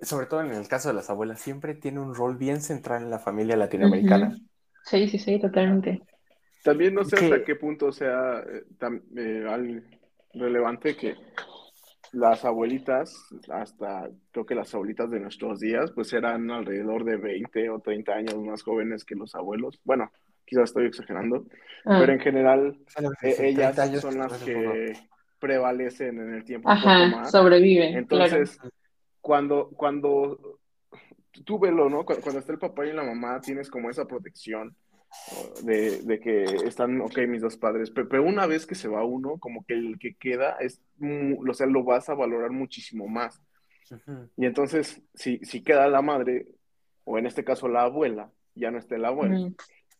sobre todo en el caso de las abuelas, siempre tiene un rol bien central en la familia latinoamericana. Sí, sí, sí, totalmente. También no sé hasta qué punto sea eh, tan, eh, relevante que las abuelitas, hasta creo que las abuelitas de nuestros días, pues eran alrededor de 20 o 30 años más jóvenes que los abuelos. Bueno, quizás estoy exagerando, ah. pero en general eh, ellas son las que prevalecen en el tiempo. Ajá, sobreviven. Entonces, cuando, cuando tú velo, ¿no? Cuando, está el papá y la mamá, tienes como esa protección de, que están, ok, mis dos padres, pero, una vez que se va uno, como que el que queda, es, o sea, lo vas a valorar muchísimo más. Y entonces, si, si queda la madre, o en este caso la abuela, ya no esté la abuela,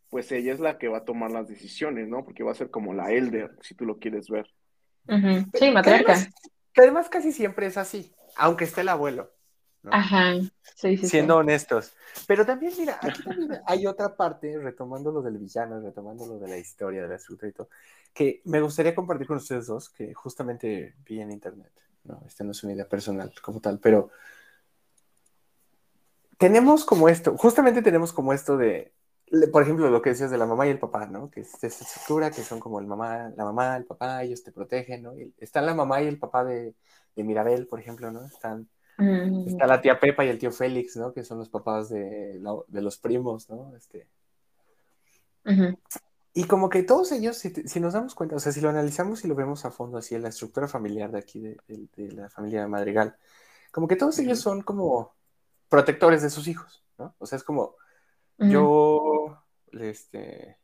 pues ella es la que va a tomar las decisiones, ¿no? Porque va a ser como la elder, si tú lo quieres ver. Sí, matriarca. Que además, casi siempre es así, aunque esté el abuelo. Ajá, sí, sí, Siendo honestos. Pero también, mira, aquí también hay otra parte, retomando lo del villano, retomando lo de la historia, de la estructura y todo, que me gustaría compartir con ustedes dos, que justamente vi en internet. No, esta no es una idea personal como tal, pero tenemos como esto, justamente tenemos como esto de, por ejemplo, lo que decías de la mamá y el papá, ¿no? Que es esa estructura, que son como el mamá, la mamá, el papá, ellos te protegen, ¿no? están la mamá y el papá de, de Mirabel, por ejemplo, ¿no? Están, mm. está la tía Pepa y el tío Félix, ¿no? Que son los papás de, de los primos, ¿no? Este. Y como que todos ellos, si, si, nos damos cuenta, o sea, si lo analizamos y lo vemos a fondo, así en la estructura familiar de aquí, de, de, la familia Madrigal, como que todos ellos son como protectores de sus hijos, ¿no? O sea, es como, yo, este,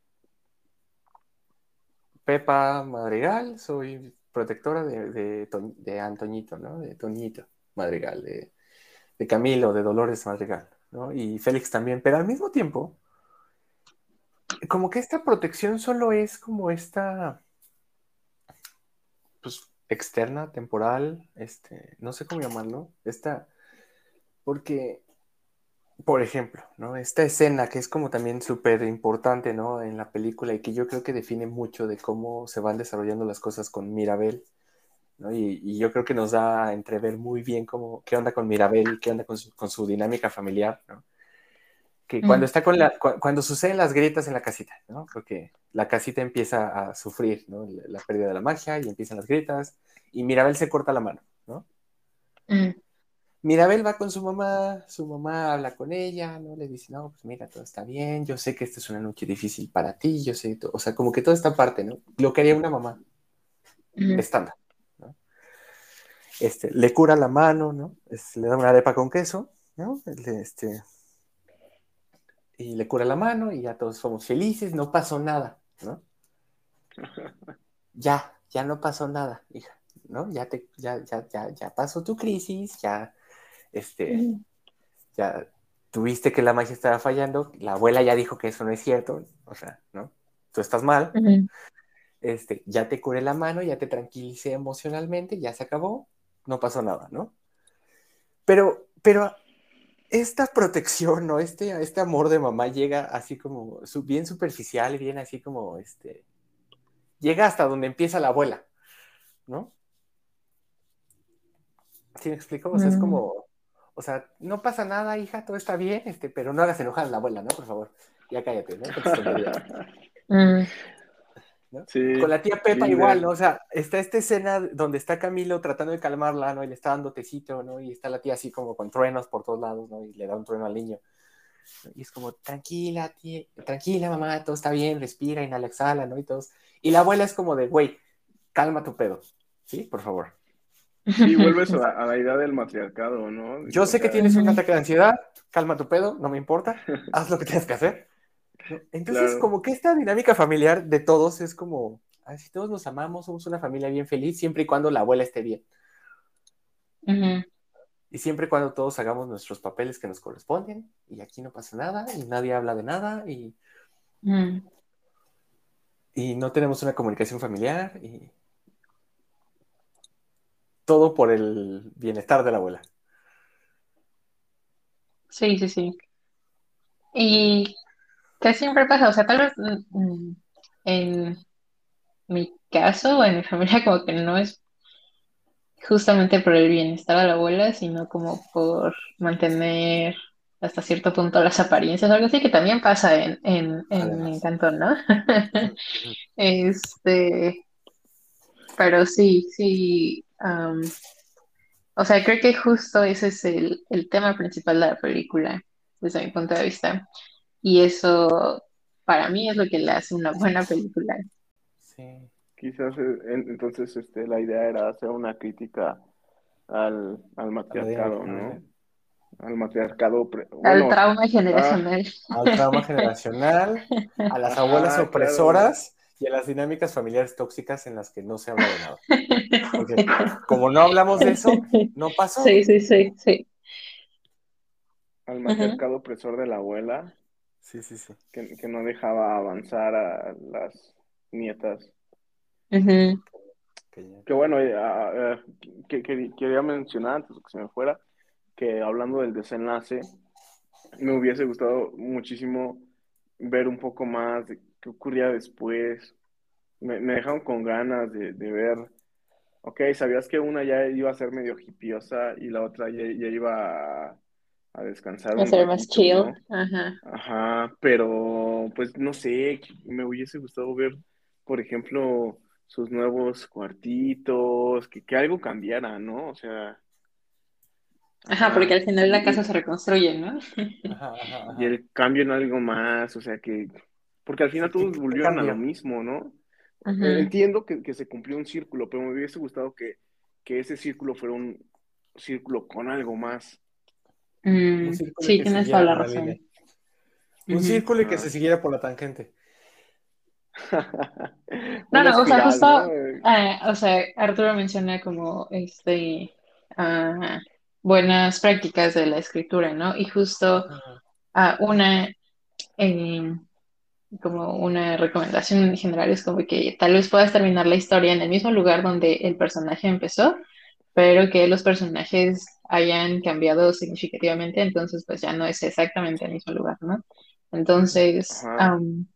Pepa Madrigal, soy protectora de, de, Antoñito, ¿no? De Toñito Madrigal, de, de, Camilo, de Dolores Madrigal, ¿no? Y Félix también, pero al mismo tiempo, como que esta protección solo es como esta, pues, externa, temporal, este, no sé cómo llamarlo, esta, porque por ejemplo, ¿no? Esta escena que es como también súper importante, ¿no? En la película y que yo creo que define mucho de cómo se van desarrollando las cosas con Mirabel, ¿no? Y, yo creo que nos da a entrever muy bien cómo, qué onda con Mirabel, qué onda con su, dinámica familiar, ¿no? Que cuando está con la, cuando suceden las grietas en la casita, ¿no? Porque la casita empieza a sufrir, ¿no? La, pérdida de la magia y empiezan las grietas y Mirabel se corta la mano, ¿no? Mm. Mirabel va con su mamá, su mamá habla con ella, ¿no? Le dice, no, pues mira, todo está bien, yo sé que esta es una noche difícil para ti, yo sé, o sea, como que toda esta parte, ¿no? Lo que haría una mamá estándar, ¿no? Este, le cura la mano, ¿no? le da una arepa con queso, ¿no? Este, y le cura la mano y ya todos somos felices, no pasó nada, ¿no? Ya, ya no pasó nada, hija, ¿no? Ya te, ya, ya, ya, ya pasó tu crisis, ya este, ya tuviste que la magia estaba fallando, la abuela ya dijo que eso no es cierto, o sea, ¿no? Tú estás mal, este, ya te curé la mano, ya te tranquilicé emocionalmente, ya se acabó, no pasó nada, ¿no? Pero, pero esta protección, ¿no? Este, este amor de mamá llega así como bien superficial, bien así como, este, llega hasta donde empieza la abuela, ¿no? ¿Sí me explico? O sea, es mm. como, o sea, no pasa nada, hija, todo está bien, este, pero no hagas enojar a la abuela, ¿no? Por favor, ya cállate, ¿no? Mm. Con la tía Pepa igual, ¿no? O sea, está esta escena donde está Camilo tratando de calmarla, ¿no? Y le está dando tecito, ¿no? Y está la tía así como con truenos por todos lados, ¿no? Y le da un trueno al niño. Y es como, tranquila, tía, tranquila, mamá, todo está bien, respira, inhala, exhala, ¿no? Y todos. Y la abuela es como de, güey, calma tu pedo, ¿sí? Por favor. Y vuelves a, la idea del matriarcado, ¿no? Yo sé que tienes un ataque de ansiedad, calma tu pedo, no me importa, haz lo que tienes que hacer. Entonces, como que esta dinámica familiar de todos es como, si todos nos amamos, somos una familia bien feliz, siempre y cuando la abuela esté bien. Y siempre y cuando todos hagamos nuestros papeles que nos corresponden, y aquí no pasa nada, y nadie habla de nada, y, y no tenemos una comunicación familiar, y todo por el bienestar de la abuela. Sí, sí, sí. Y que siempre pasa, o sea, tal vez mm, en mi caso o en mi familia como que no es justamente por el bienestar de la abuela, sino como por mantener hasta cierto punto las apariencias, algo así que también pasa en, en, en Encanto, ¿no? este, pero sí, sí, o sea, creo que justo ese es el, tema principal de la película, desde mi punto de vista. Y eso, para mí, es lo que le hace una buena película. Sí. Quizás eh, entonces este, la idea era hacer una crítica al, al matriarcado, ¿no? Al matriarcado. al trauma generacional. al trauma generacional, a las abuelas opresoras y a las dinámicas familiares tóxicas en las que no se habla de nada. Porque como no hablamos de eso, no pasó. Sí, sí, sí, sí. Al matriarcado opresor de la abuela. Sí, sí, sí. Que, no dejaba avanzar a las nietas. Que bueno, que, quería mencionar antes de que se me fuera, que hablando del desenlace, me hubiese gustado muchísimo ver un poco más de qué ocurría después. Me, dejaron con ganas de, ver, ok, sabías que una ya iba a ser medio hipiosa y la otra ya, iba a, descansar. A ser más chill. Ajá. Ajá, pero pues no sé, me hubiese gustado ver, por ejemplo, sus nuevos cuartitos, que, que algo cambiara, ¿no? O sea... Ajá, porque al final la casa se reconstruye, ¿no? Y el cambio en algo más, o sea que, porque al final todos volvieron a lo mismo, ¿no? Entiendo que, se cumplió un círculo, pero me hubiese gustado que, ese círculo fuera un círculo con algo más. Mm, sí, tienes toda la razón. Un círculo y que se siguiera por la tangente. no, no, o sea, justo, eh, o sea, Arturo menciona como este uh, buenas prácticas de la escritura, ¿no? Y justo uh, una eh, como una recomendación en general es como que tal vez puedas terminar la historia en el mismo lugar donde el personaje empezó, pero que los personajes hayan cambiado significativamente, entonces pues ya no es exactamente el mismo lugar, ¿no? Entonces,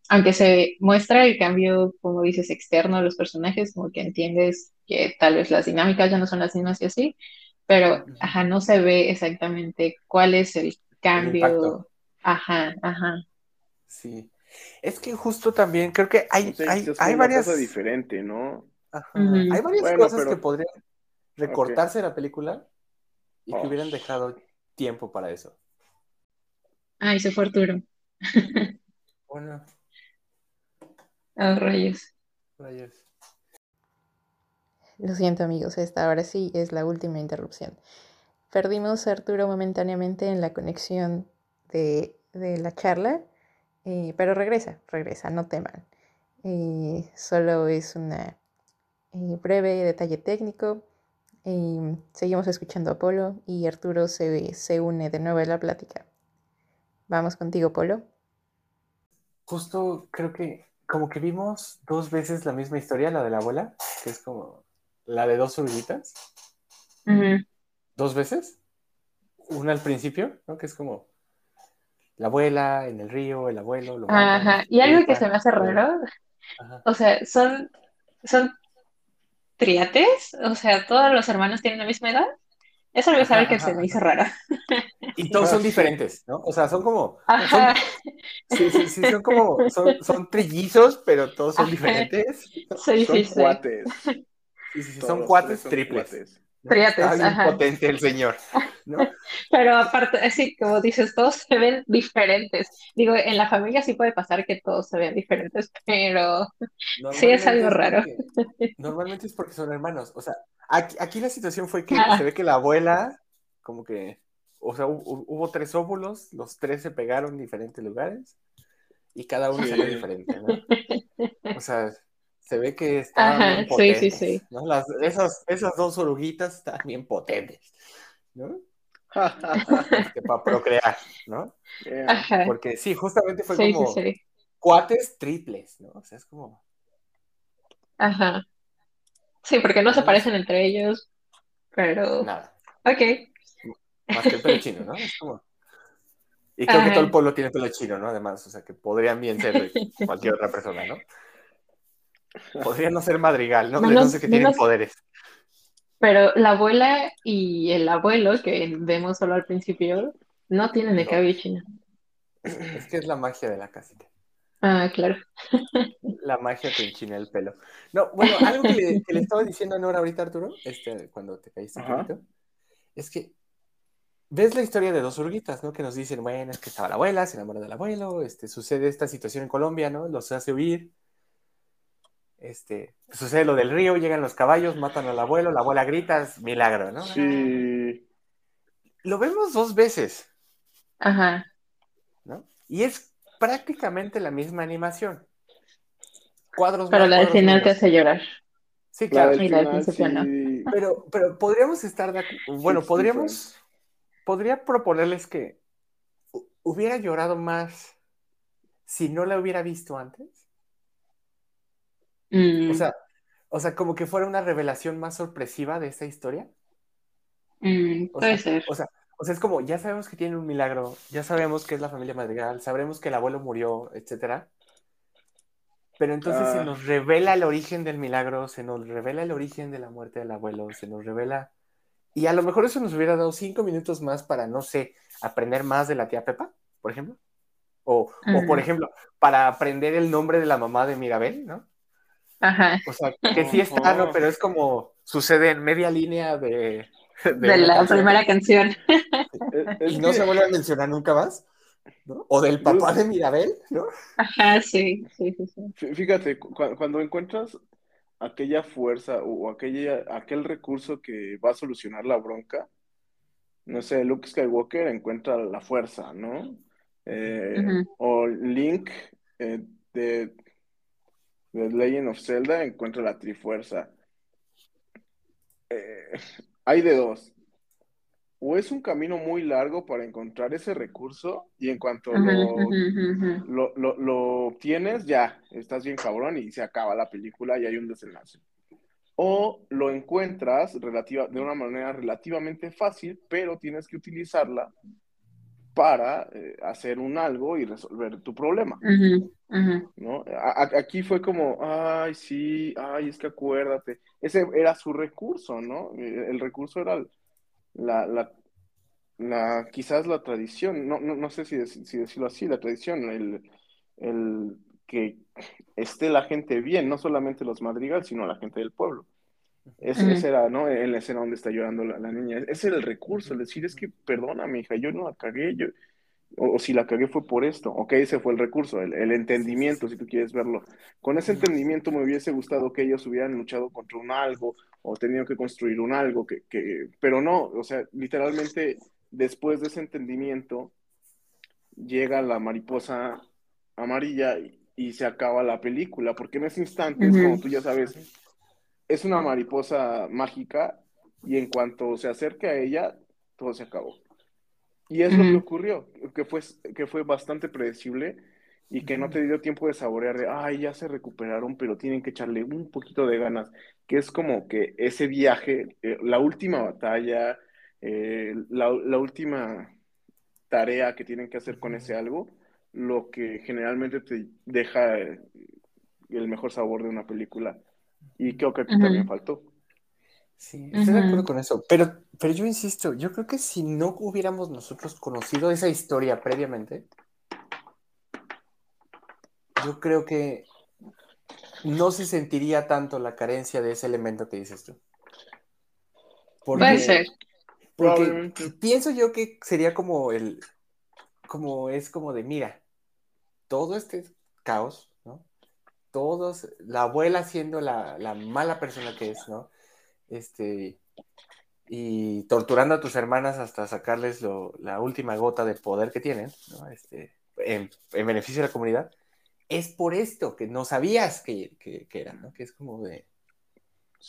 aunque se muestra el cambio, como dices, externo de los personajes, como que entiendes que tal vez las dinámicas ya no son las mismas y así, pero, ajá, no se ve exactamente cuál es el cambio. ajá, ajá. Sí. Es que justo también creo que hay, hay, hay varias... Cosa diferente, ¿no? Hay varias cosas que podrían recortarse de la película y que oh. hubieran dejado tiempo para eso. Ay, se fue Arturo. Bueno. Oh, rayos. Rayos. Lo siento amigos, esta ahora sí es la última interrupción. Perdimos a Arturo momentáneamente en la conexión de, la charla, eh, pero regresa, regresa, no teman. Eh, solo es un eh, breve detalle técnico. Seguimos escuchando a Polo y Arturo se, se une de nuevo a la plática. Vamos contigo, Polo justo creo que como que vimos dos veces la misma historia, la de la abuela, que es como la de dos oruguitas. Dos veces. Una al principio, ¿no? Que es como la abuela en el río, el abuelo. Lo Ajá. Y algo que se me hace raro, o sea, son, son triates, o sea, todos los hermanos tienen la misma edad. Eso es algo que se me hizo raro. Y todos son diferentes, ¿no? O sea, son como. sí, sí, sí, son como. Son, trillizos, pero todos son diferentes. Sí, son sí, cuates. Sí, sí, son cuates triples. Triates, Está potente el señor, ¿no? Pero aparte, así como dices, todos se ven diferentes. Digo, en la familia sí puede pasar que todos se vean diferentes, pero sí es algo raro. normalmente es porque son hermanos. O sea, aquí, la situación fue que se ve que la abuela, como que o sea, hubo, tres óvulos, los tres se pegaron en diferentes lugares y cada uno salió diferente, ¿no? O sea, se ve que bien potentes, sí, sí, sí. ¿no? Las, esas, esas dos oruguitas están bien potentes, ¿no? Este, para procrear, ¿no? Porque sí, justamente fue como cuates triples, ¿no? O sea, es como... Ajá. Sí, porque no se parecen entre ellos, pero... Nada. Ok. Más que el pelo chino, ¿no? Es como... Y creo que todo el pueblo tiene pelo chino, ¿no? Además, o sea, que podrían bien ser cualquier otra persona, ¿no? Podrían no ser madrigal, ¿no? no sé que tienen poderes. Pero la abuela y el abuelo, que vemos solo al principio, no tienen el cabello chino. Es que es la magia de la casita. Ah, claro. La magia que enchina el pelo. No, bueno, algo que le, estaba diciendo a Nora ahorita, Arturo, este, cuando te caíste un poquito, es que ves la historia de dos urguitas, ¿no? Que nos dicen, bueno, es que estaba la abuela, se enamora del abuelo, este, sucede esta situación en Colombia, ¿no? Los hace huir. Este, sucede lo del río, llegan los caballos, matan al abuelo, la abuela grita, es milagro, ¿no? Sí. Lo vemos dos veces. Ajá. ¿No? Y es prácticamente la misma animación. Cuadros Pero la del final te hace llorar. Sí, claro. Y la del Pero, pero podríamos estar de Bueno, podríamos podría proponerles que hubiera llorado más si no la hubiera visto antes. Mm. O sea, o sea, como que fuera una revelación más sorpresiva de esa historia. Mm, puede ser. O sea, O sea, es como, ya sabemos que tiene un milagro, ya sabemos que es la familia Madrigal, sabremos que el abuelo murió, etcétera. Pero entonces se ah. nos revela el origen del milagro, se nos revela el origen de la muerte del abuelo, se nos revela. Y a lo mejor eso nos hubiera dado cinco minutos más para, no sé, aprender más de la tía Pepa, por ejemplo. O, o por ejemplo, para aprender el nombre de la mamá de Mirabel, ¿no? Ajá. O sea, que sí está, ¿no? Pero es como sucede en media línea de. De, la primera canción. y no se vuelve a mencionar nunca más. ¿no? O del papá de Mirabel, ¿no? Ajá, sí, sí, sí. Fíjate, cuando encuentras aquella fuerza o aquella, aquel recurso que va a solucionar la bronca, no sé, Luke Skywalker encuentra la fuerza, ¿no? Eh, o Link eh, de, de, Legend of Zelda encuentra la Trifuerza. Eh, hay de dos. O es un camino muy largo para encontrar ese recurso y en cuanto lo, lo, obtienes, ya, estás bien cabrón y se acaba la película y hay un desenlace. O lo encuentras relativa, de una manera relativamente fácil, pero tienes que utilizarla para eh, hacer un algo y resolver tu problema. ¿no? aquí fue como, ay, sí, ay, es que acuérdate. Ese era su recurso, ¿no? Eh, el recurso era la, la, la quizás la tradición, no, no, no sé si, si, decirlo así, la tradición, el, el que esté la gente bien, no solamente los madrigales, sino la gente del pueblo. Ese, era, ¿no? En la escena donde está llorando la, niña. Ese era el recurso, el decir, es que perdóname, hija, yo no la cagué, yo, o, si la cagué fue por esto. Ok, ese fue el recurso, el, el, entendimiento, si tú quieres verlo. Con ese entendimiento me hubiese gustado que ellos hubieran luchado contra un algo o tenido que construir un algo, que, que, pero no, o sea, literalmente después de ese entendimiento llega la mariposa amarilla y, se acaba la película, porque en ese instante, como tú ya sabes, es una mariposa mágica y en cuanto se acerca a ella, todo se acabó. Y es lo que ocurrió, que fue, que fue bastante predecible y que no te dio tiempo de saborear de, ay, ya se recuperaron, pero tienen que echarle un poquito de ganas, que es como que ese viaje, eh, la última batalla, eh, la, la, última tarea que tienen que hacer con ese algo, lo que generalmente te deja el mejor sabor de una película. Y creo que aquí también faltó. Sí, estoy de acuerdo con eso. Pero, pero yo insisto, yo creo que si no hubiéramos nosotros conocido esa historia previamente, yo creo que no se sentiría tanto la carencia de ese elemento que dices tú. Puede ser. Porque pienso yo que sería como el, como es como de, mira, todo este caos todos, la abuela siendo la, mala persona que es, ¿no? Este, y torturando a tus hermanas hasta sacarles la última gota de poder que tienen, ¿no? Este, en, beneficio de la comunidad, es por esto que no sabías que, que, era, ¿no? Que es como de...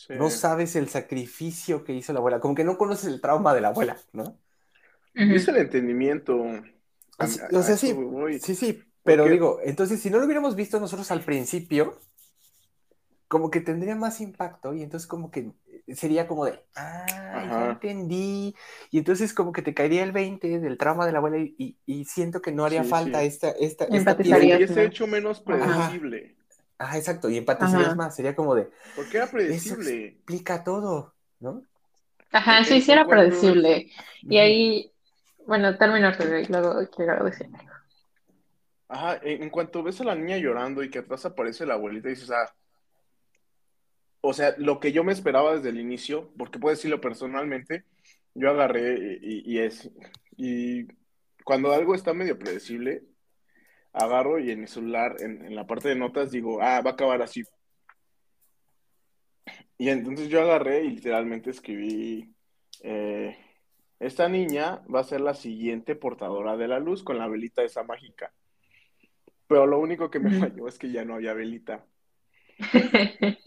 No sabes el sacrificio que hizo la abuela, como que no conoces el trauma de la abuela, ¿no? Es el entendimiento. o sea, sí, sí, sí, pero digo, entonces si no lo hubiéramos visto nosotros al principio, como que tendría más impacto y entonces como que sería como de, ah, ya entendí. Y entonces como que te caería el 20 del trauma de la abuela y, y siento que no haría falta esta, esta, esta pieza. Y ese hecho menos predecible. Ajá, exacto, y empatizarías más, sería como de... Porque era predecible. explica todo, ¿no? Ajá, sí, sí era predecible. Y ahí, bueno, termino y luego quiero decir Ajá, en cuanto ves a la niña llorando y que atrás aparece la abuelita, dices, ah, o sea, lo que yo me esperaba desde el inicio, porque puedo decirlo personalmente, yo agarré y, es, y cuando algo está medio predecible, agarro y en mi celular, en, la parte de notas, digo, ah, va a acabar así. Y entonces yo agarré y literalmente escribí, eh, esta niña va a ser la siguiente portadora de la luz con la velita esa mágica. Pero lo único que me falló es que ya no había velita.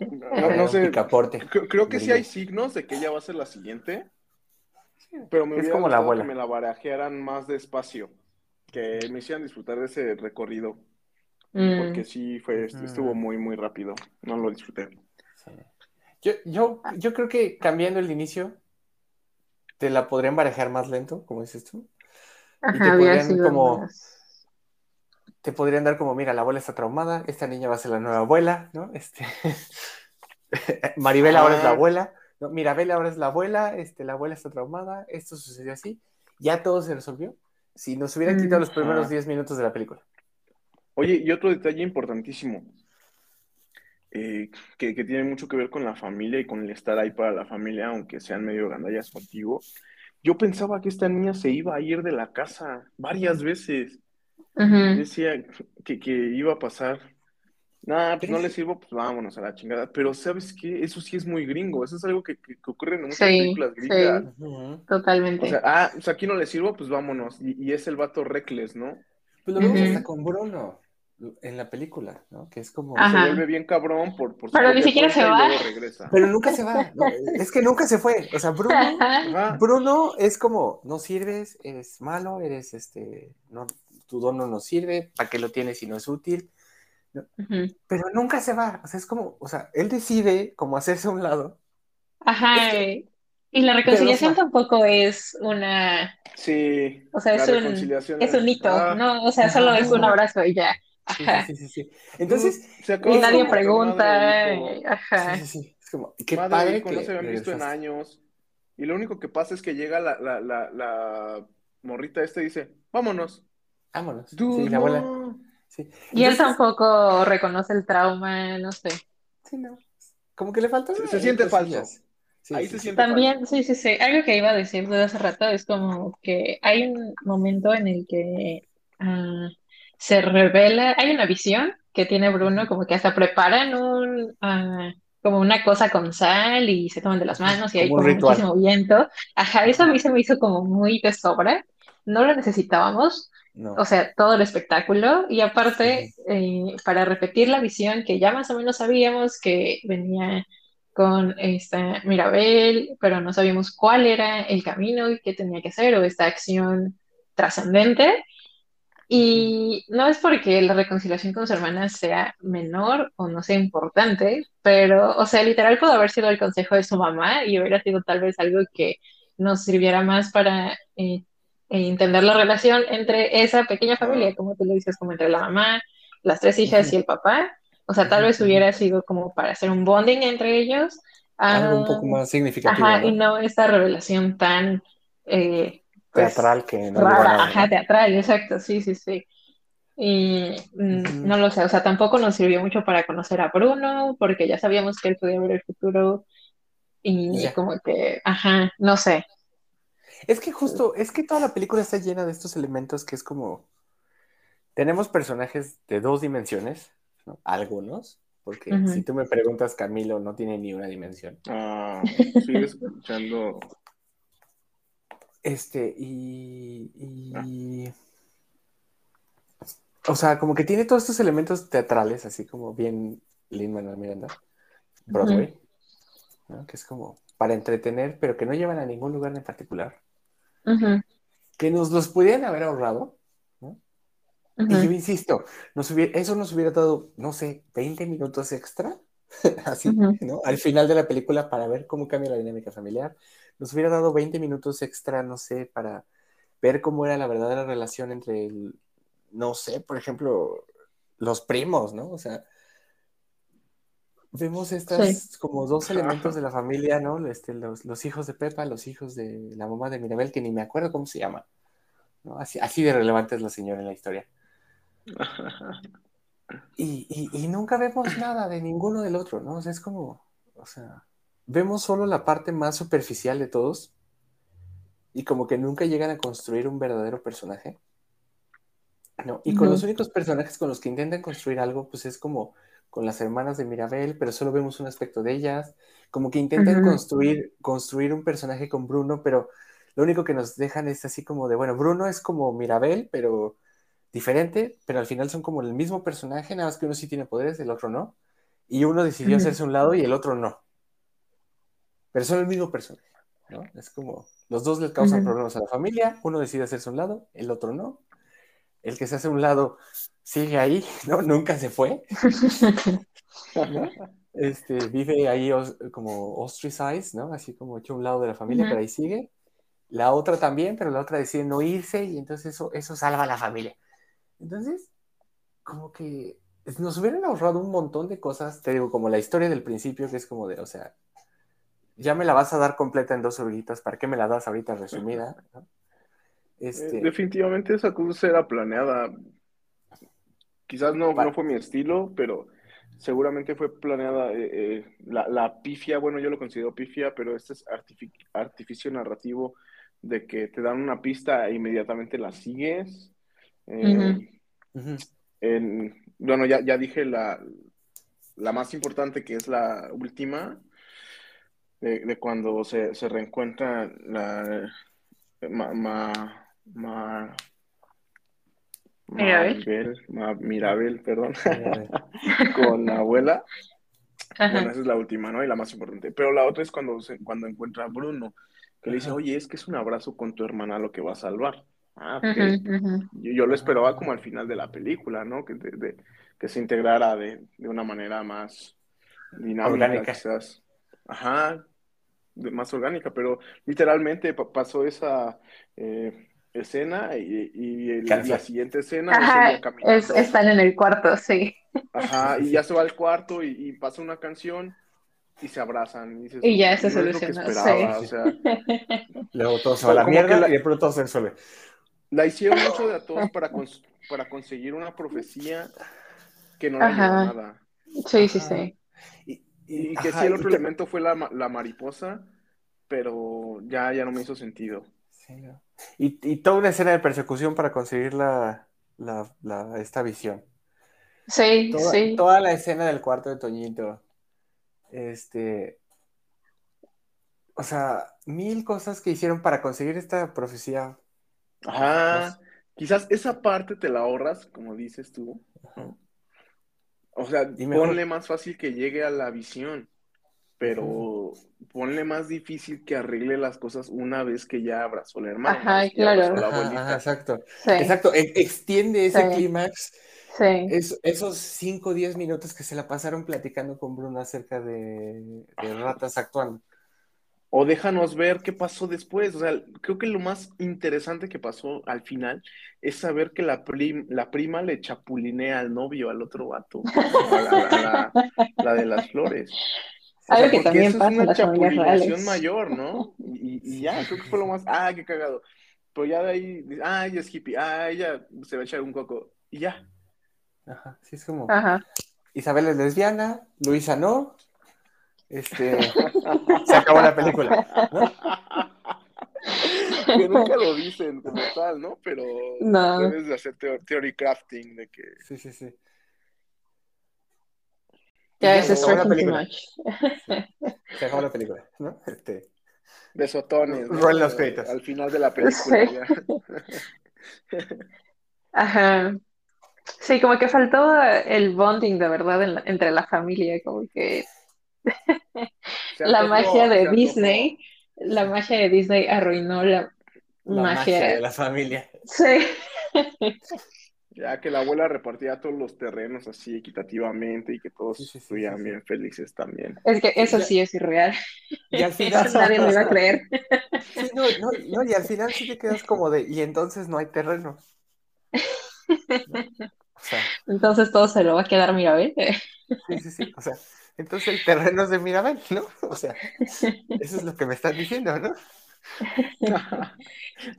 No, sé. Creo, que sí hay signos de que ella va a ser la siguiente. Pero me es como la abuela. que me la barajearan más despacio. Que me hicieran disfrutar de ese recorrido. Porque mm. sí fue, estuvo muy, muy rápido. No lo disfruté. Yo, yo, yo creo que cambiando el inicio, te la podrían barajar más lento, como dices tú. y te podrían como... Te podrían dar como, mira, la abuela está traumada, esta niña va a ser la nueva abuela, ¿no? Este... Maribel ahora es la abuela, ¿no? Mirabel ahora es la abuela, este, la abuela está traumada, esto sucedió así, ya todo se resolvió. Si nos hubieran quitado los primeros 10 minutos de la película. Oye, y otro detalle importantísimo, eh, que, tiene mucho que ver con la familia y con el estar ahí para la familia, aunque sean medio gandallas contigo. Yo pensaba que esta niña se iba a ir de la casa varias veces. Decía que, que, iba a pasar. Nada, pues no le sirvo, pues vámonos a la chingada. Pero ¿sabes qué? Eso sí es muy gringo. Eso es algo que, ocurre en muchas películas gringas. totalmente. O sea, ah, pues aquí no le sirvo, pues vámonos. Y, es el vato reckless, ¿no? Pues lo vemos hasta con Bruno en la película, ¿no? Que es como... Se vuelve bien cabrón por... por Pero ni siquiera se va. Pero nunca se va. es que nunca se fue. O sea, Bruno, Bruno es como, no sirves, eres malo, eres este, no, tu don no nos sirve, ¿para qué lo tienes si no es útil? Pero nunca se va. O sea, es como, o sea, él decide como hacerse a un lado. Ajá. y la reconciliación tampoco es una... Sí. O sea, es un, es un hito, ah. ¿no? O sea, solo es un abrazo y ya. Sí, sí, sí, Entonces, y nadie pregunta. Ajá. Sí, sí, Es como, qué padre que no se habían visto en años. Y lo único que pasa es que llega la, la, la, la morrita esta y dice, vámonos. Vámonos. sí, la abuela. Sí. Y él tampoco reconoce el trauma, no sé. Sí, no. Como que le falta. Se, siente falso. Ahí se siente También, sí, sí, sí. Algo que iba a decir desde hace rato es como que hay un momento en el que uh, se revela, hay una visión que tiene Bruno, como que hasta preparan un, ah, como una cosa con sal y se toman de las manos y hay como muchísimo viento. Ajá, eso a mí se me hizo como muy de sobra, no lo necesitábamos, o sea, todo el espectáculo. Y aparte, eh, para repetir la visión que ya más o menos sabíamos que venía con esta Mirabel, pero no sabíamos cuál era el camino y qué tenía que hacer o esta acción trascendente. Y no es porque la reconciliación con su hermana sea menor o no sea importante, pero, o sea, literal pudo haber sido el consejo de su mamá y hubiera sido tal vez algo que nos sirviera más para eh, eh, entender la relación entre esa pequeña familia, como tú lo dices, como entre la mamá, las tres hijas y el papá. O sea, tal vez hubiera sido como para hacer un bonding entre ellos. Algo un poco ah, más significativo. Ajá, y no esta revelación tan eh, pues, teatral que no rara, ajá, teatral, exacto, sí, sí, sí. Y mm, no lo sé, o sea, tampoco nos sirvió mucho para conocer a Bruno, porque ya sabíamos que él podía ver el futuro y como que, ajá, no sé. Es que justo, es que toda la película está llena de estos elementos que es como, tenemos personajes de dos dimensiones, ¿no? Algunos, porque si tú me preguntas, Camilo no tiene ni una dimensión. Ah, sigue escuchando este, y, O sea, como que tiene todos estos elementos teatrales, así como bien Lin Manuel Miranda, Broadway, que es como para entretener, pero que no llevan a ningún lugar en particular. Que nos los pudieran haber ahorrado. ¿no? Y yo insisto, nos eso nos hubiera dado, no sé, 20 minutos extra, así, ¿no? Al final de la película para ver cómo cambia la dinámica familiar, nos hubiera dado 20 minutos extra, no sé, para ver cómo era la verdadera relación entre, el, no sé, por ejemplo, los primos, ¿no? O sea, vemos estas como dos elementos de la familia, ¿no? Este, los, hijos de Pepa, los hijos de la mamá de Mirabel, que ni me acuerdo cómo se llama. ¿no? Así, así de relevante es la señora en la historia. Y, y, nunca vemos nada de ninguno del otro, ¿no? O sea, es como, o sea, vemos solo la parte más superficial de todos y como que nunca llegan a construir un verdadero personaje. ¿no? Y con los únicos personajes con los que intentan construir algo, pues es como con las hermanas de Mirabel, pero solo vemos un aspecto de ellas, como que intentan construir, construir un personaje con Bruno, pero lo único que nos dejan es así como de, bueno, Bruno es como Mirabel, pero diferente, pero al final son como el mismo personaje, nada más que uno sí tiene poderes, el otro no, y uno decidió hacerse un lado y el otro no. Pero son el mismo personaje, ¿no? Es como, los dos le causan problemas a la familia, uno decide hacerse un lado, el otro no. El que se hace un lado sigue ahí, ¿no? Nunca se fue. Este, vive ahí como ostracized, ¿no? Así como hecho un lado de la familia, pero ahí sigue. la otra también, pero la otra decide no irse y entonces eso, eso salva a la familia. Entonces, como que nos hubieran ahorrado un montón de cosas, te digo, como la historia del principio, que es como de, o sea, ya me la vas a dar completa en dos horitas, ¿para qué me la das ahorita resumida? Este... Definitivamente esa cosa era planeada. Quizás no, no fue mi estilo, pero seguramente fue planeada eh, eh, la, la, pifia, bueno, yo lo considero pifia, pero este es artificio narrativo de que te dan una pista e inmediatamente la sigues. Eh, bueno, ya, ya dije la, la, más importante que es la última, de, cuando se, se reencuentra la ma, ma, Mirabel, Mirabel, perdón, con la abuela. Bueno, esa es la última, ¿no? Y la más importante. Pero la otra es cuando, cuando encuentra a Bruno, que le dice, oye, es que es un abrazo con tu hermana lo que va a salvar. Ah, Yo, lo esperaba como al final de la película, ¿no? Que, que se integrara de, una manera más dinámica, orgánica. quizás. Ajá, más orgánica, pero literalmente pasó esa... Eh, escena y, la siguiente escena es, están en el cuarto, sí. Ajá, y ya se va al cuarto y, pasa una canción y se abrazan. Y, ya se soluciona. Luego todo se va a la mierda y de pronto se resuelve. La hicieron mucho de a todos para, para conseguir una profecía que no le nada. Sí, sí, sí. Y, que sí, el otro elemento fue la, la mariposa, pero ya, ya no me hizo sentido. Sí, no. Y, toda una escena de persecución para conseguir la, esta visión. Sí, toda, sí. Toda la escena del cuarto de Toñito. Este. O sea, mil cosas que hicieron para conseguir esta profecía. Ajá. Quizás esa parte te la ahorras, como dices tú. O sea, ponle más fácil que llegue a la visión pero ponle más difícil que arregle las cosas una vez que ya abrazó la hermana. Ajá, claro. exacto. Exacto, e, extiende ese clímax. Sí. esos 5 o 10 minutos que se la pasaron platicando con Bruno acerca de, ratas actuando. O déjanos ver qué pasó después. O sea, creo que lo más interesante que pasó al final es saber que la, la prima le chapulinea al novio, al otro vato, la de las flores. Algo que también pasa en las familias reales. mayor, ¿no? Y, ya, creo que fue lo más, ah, qué cagado. Pero ya de ahí, ah, ella es hippie, ah, ella se va a echar un coco, y ya. Ajá, sí, es como. Ajá. Isabel es lesbiana, Luisa no. Este. se acabó la película, ¿no? que nunca lo dicen como tal, ¿no? Pero no. debes de hacer theory crafting de que. Sí, sí, sí. Ya es stretching too much. Se acabó la película, ¿no? Este... Besotones. ¿no? los créditos. Al final de la película. Sí. Ajá. Sí, como que faltó el bonding de verdad entre la familia, como que la magia de Disney, la magia de Disney arruinó la, la magia de la familia. Sí. Ya que la abuela repartía todos los terrenos así equitativamente y que todos estuvieran bien felices también. Es que eso sí es irreal. Y al final nadie me iba a creer. no, no, no, y al final sí te quedas como de, y entonces no hay terreno. entonces todo se lo va a quedar Mirabel. Sí, sí, sí. O sea, entonces el terreno es de Mirabel, ¿no? O sea, eso es lo que me estás diciendo, ¿no?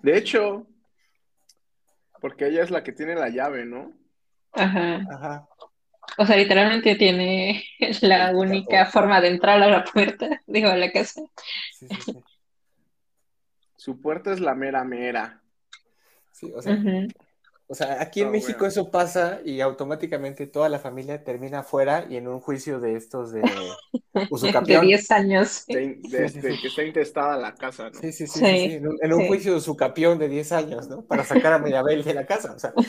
De hecho, porque ella es la que tiene la llave, ¿no? Ajá. Ajá. O sea, literalmente tiene la única forma de entrar a la puerta, digo, a la casa. Sí, sí, sí. Su puerta es la mera mera. Sí, o sea, o sea, aquí en México eso pasa y automáticamente toda la familia termina afuera y en un juicio de estos de usucapión. De 10 años. De, que está intestada la casa, ¿no? Sí, sí, sí. En, un, juicio de usucapión de 10 años, ¿no? Para sacar a Mirabel de la casa, o sea.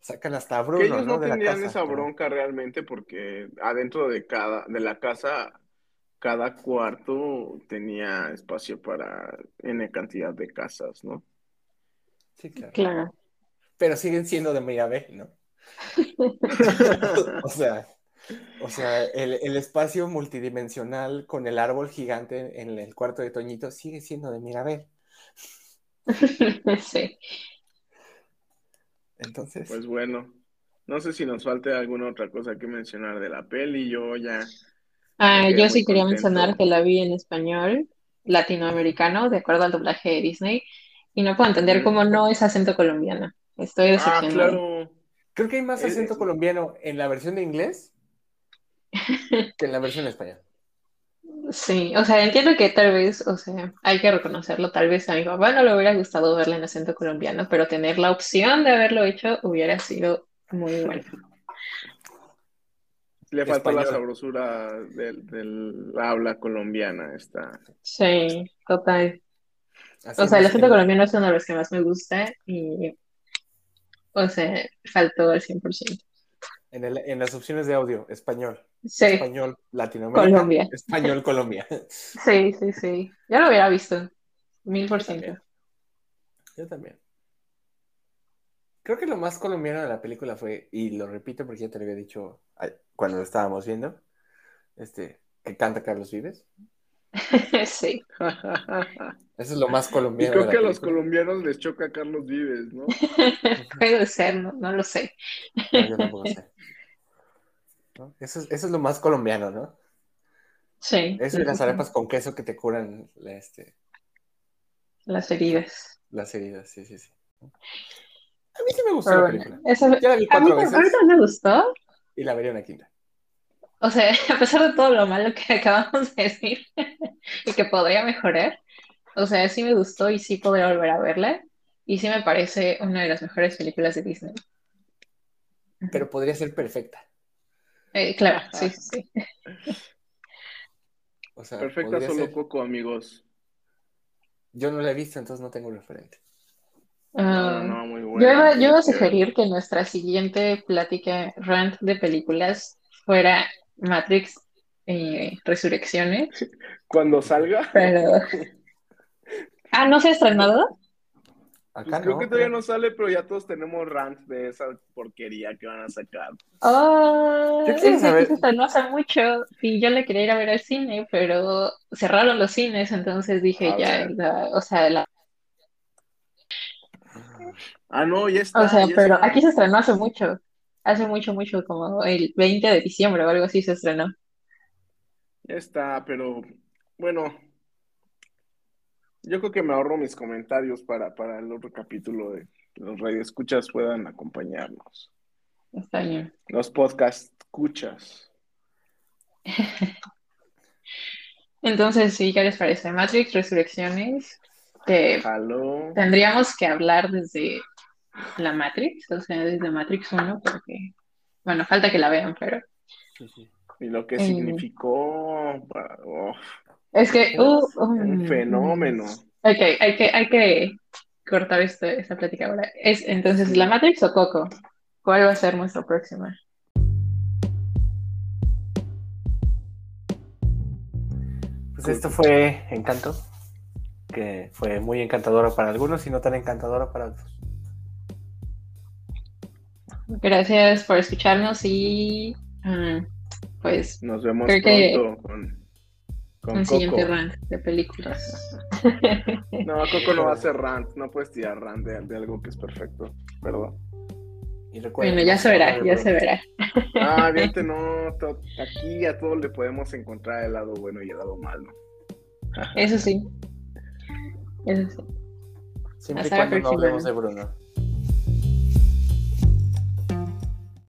Sacan hasta a Bruno, que ellos no, tendrían esa bronca realmente porque adentro de cada, de la casa cada cuarto tenía espacio para N cantidad de casas, ¿no? Sí, claro. Pero siguen siendo de Mirabel, ¿no? o sea. O sea, el, espacio multidimensional con el árbol gigante en el cuarto de Toñito sigue siendo de Mirabel. sí. Entonces. Pues bueno, no sé si nos falte alguna otra cosa que mencionar de la peli. Yo ya. Ah, yo sí quería mencionar que la vi en español latinoamericano, de acuerdo al doblaje de Disney, y no puedo entender cómo no es acento colombiano. Estoy ah, decepcionada. claro. Creo que hay más acento colombiano en la versión de inglés que en la versión española. Sí, o sea, entiendo que tal vez, o sea, hay que reconocerlo, tal vez a mi papá no le hubiera gustado verla en acento colombiano, pero tener la opción de haberlo hecho hubiera sido muy bueno. Le falta la sabrosura del, habla colombiana, esta. Sí, total. o sea, el acento colombiano es uno de los que más me gusta y, o sea, faltó al 100%. En, el, en las opciones de audio, español. Español Latinoamérica. Colombia. Español Colombia. Sí, sí, sí. Ya lo hubiera visto. Mil por ciento. Yo también. Creo que lo más colombiano de la película fue, y lo repito porque ya te lo había dicho cuando lo estábamos viendo, este, que canta Carlos Vives. sí. Eso es lo más colombiano. Y creo que a los colombianos les choca Carlos Vives, ¿no? Puede ser, no, no lo sé. yo tampoco sé. Eso, es, eso es lo más colombiano, ¿no? Sí. Eso y las arepas con queso que te curan este... las heridas. Las heridas, sí, sí, sí. A mí sí me gustó la película. ya la vi cuatro veces. me gustó. Y la vería una quinta. O sea, a pesar de todo lo malo que acabamos de decir y que podría mejorar, o sea, sí me gustó y sí podría volver a verla. Y sí me parece una de las mejores películas de Disney. Pero podría ser perfecta. Eh, claro, sí, sí. Perfecta solo Coco, amigos. Yo no la he visto, entonces no tengo referente. Ah, yo, iba, yo a sugerir que nuestra siguiente plática rant de películas fuera Matrix eh, Resurrecciones. Cuando salga. Pero... Ah, ¿no se ha estrenado? Pues creo que todavía no sale, pero ya todos tenemos rants de esa porquería que van a sacar. Oh, que se estrenó hace mucho y yo le quería ir a ver al cine, pero cerraron los cines, entonces dije ya, o sea, la... Ah, no, ya está. O sea, pero aquí se estrenó hace mucho, hace mucho, mucho, como el 20 de diciembre o algo así se estrenó. Ya está, pero bueno, yo creo que me ahorro mis comentarios para, para el otro capítulo de que los radioescuchas puedan acompañarnos. Está bien. Los podcast escuchas. Entonces, sí, ¿qué les parece? Matrix Resurrecciones. Que tendríamos que hablar desde la Matrix, o sea, desde Matrix 1, porque, bueno, falta que la vean, pero... Y lo que significó... Es que, uh, un fenómeno. Ok, hay que, hay que cortar esto, esta plática ahora. Es, entonces, ¿la Matrix o Coco? ¿Cuál va a ser nuestra próxima? Pues esto fue Encanto, que fue muy encantadora para algunos y no tan encantadora para otros. Gracias por escucharnos y mm, pues nos vemos pronto con un siguiente rant de películas. No, Coco no va a ser rant, no puedes tirar rant de, algo que es perfecto, perdón. bueno, ya se verá, ya se verá. Ah, viste, no, aquí a todos le podemos encontrar el lado bueno y el lado malo. Eso sí. Eso sí. Siempre cuando no hablemos de Bruno.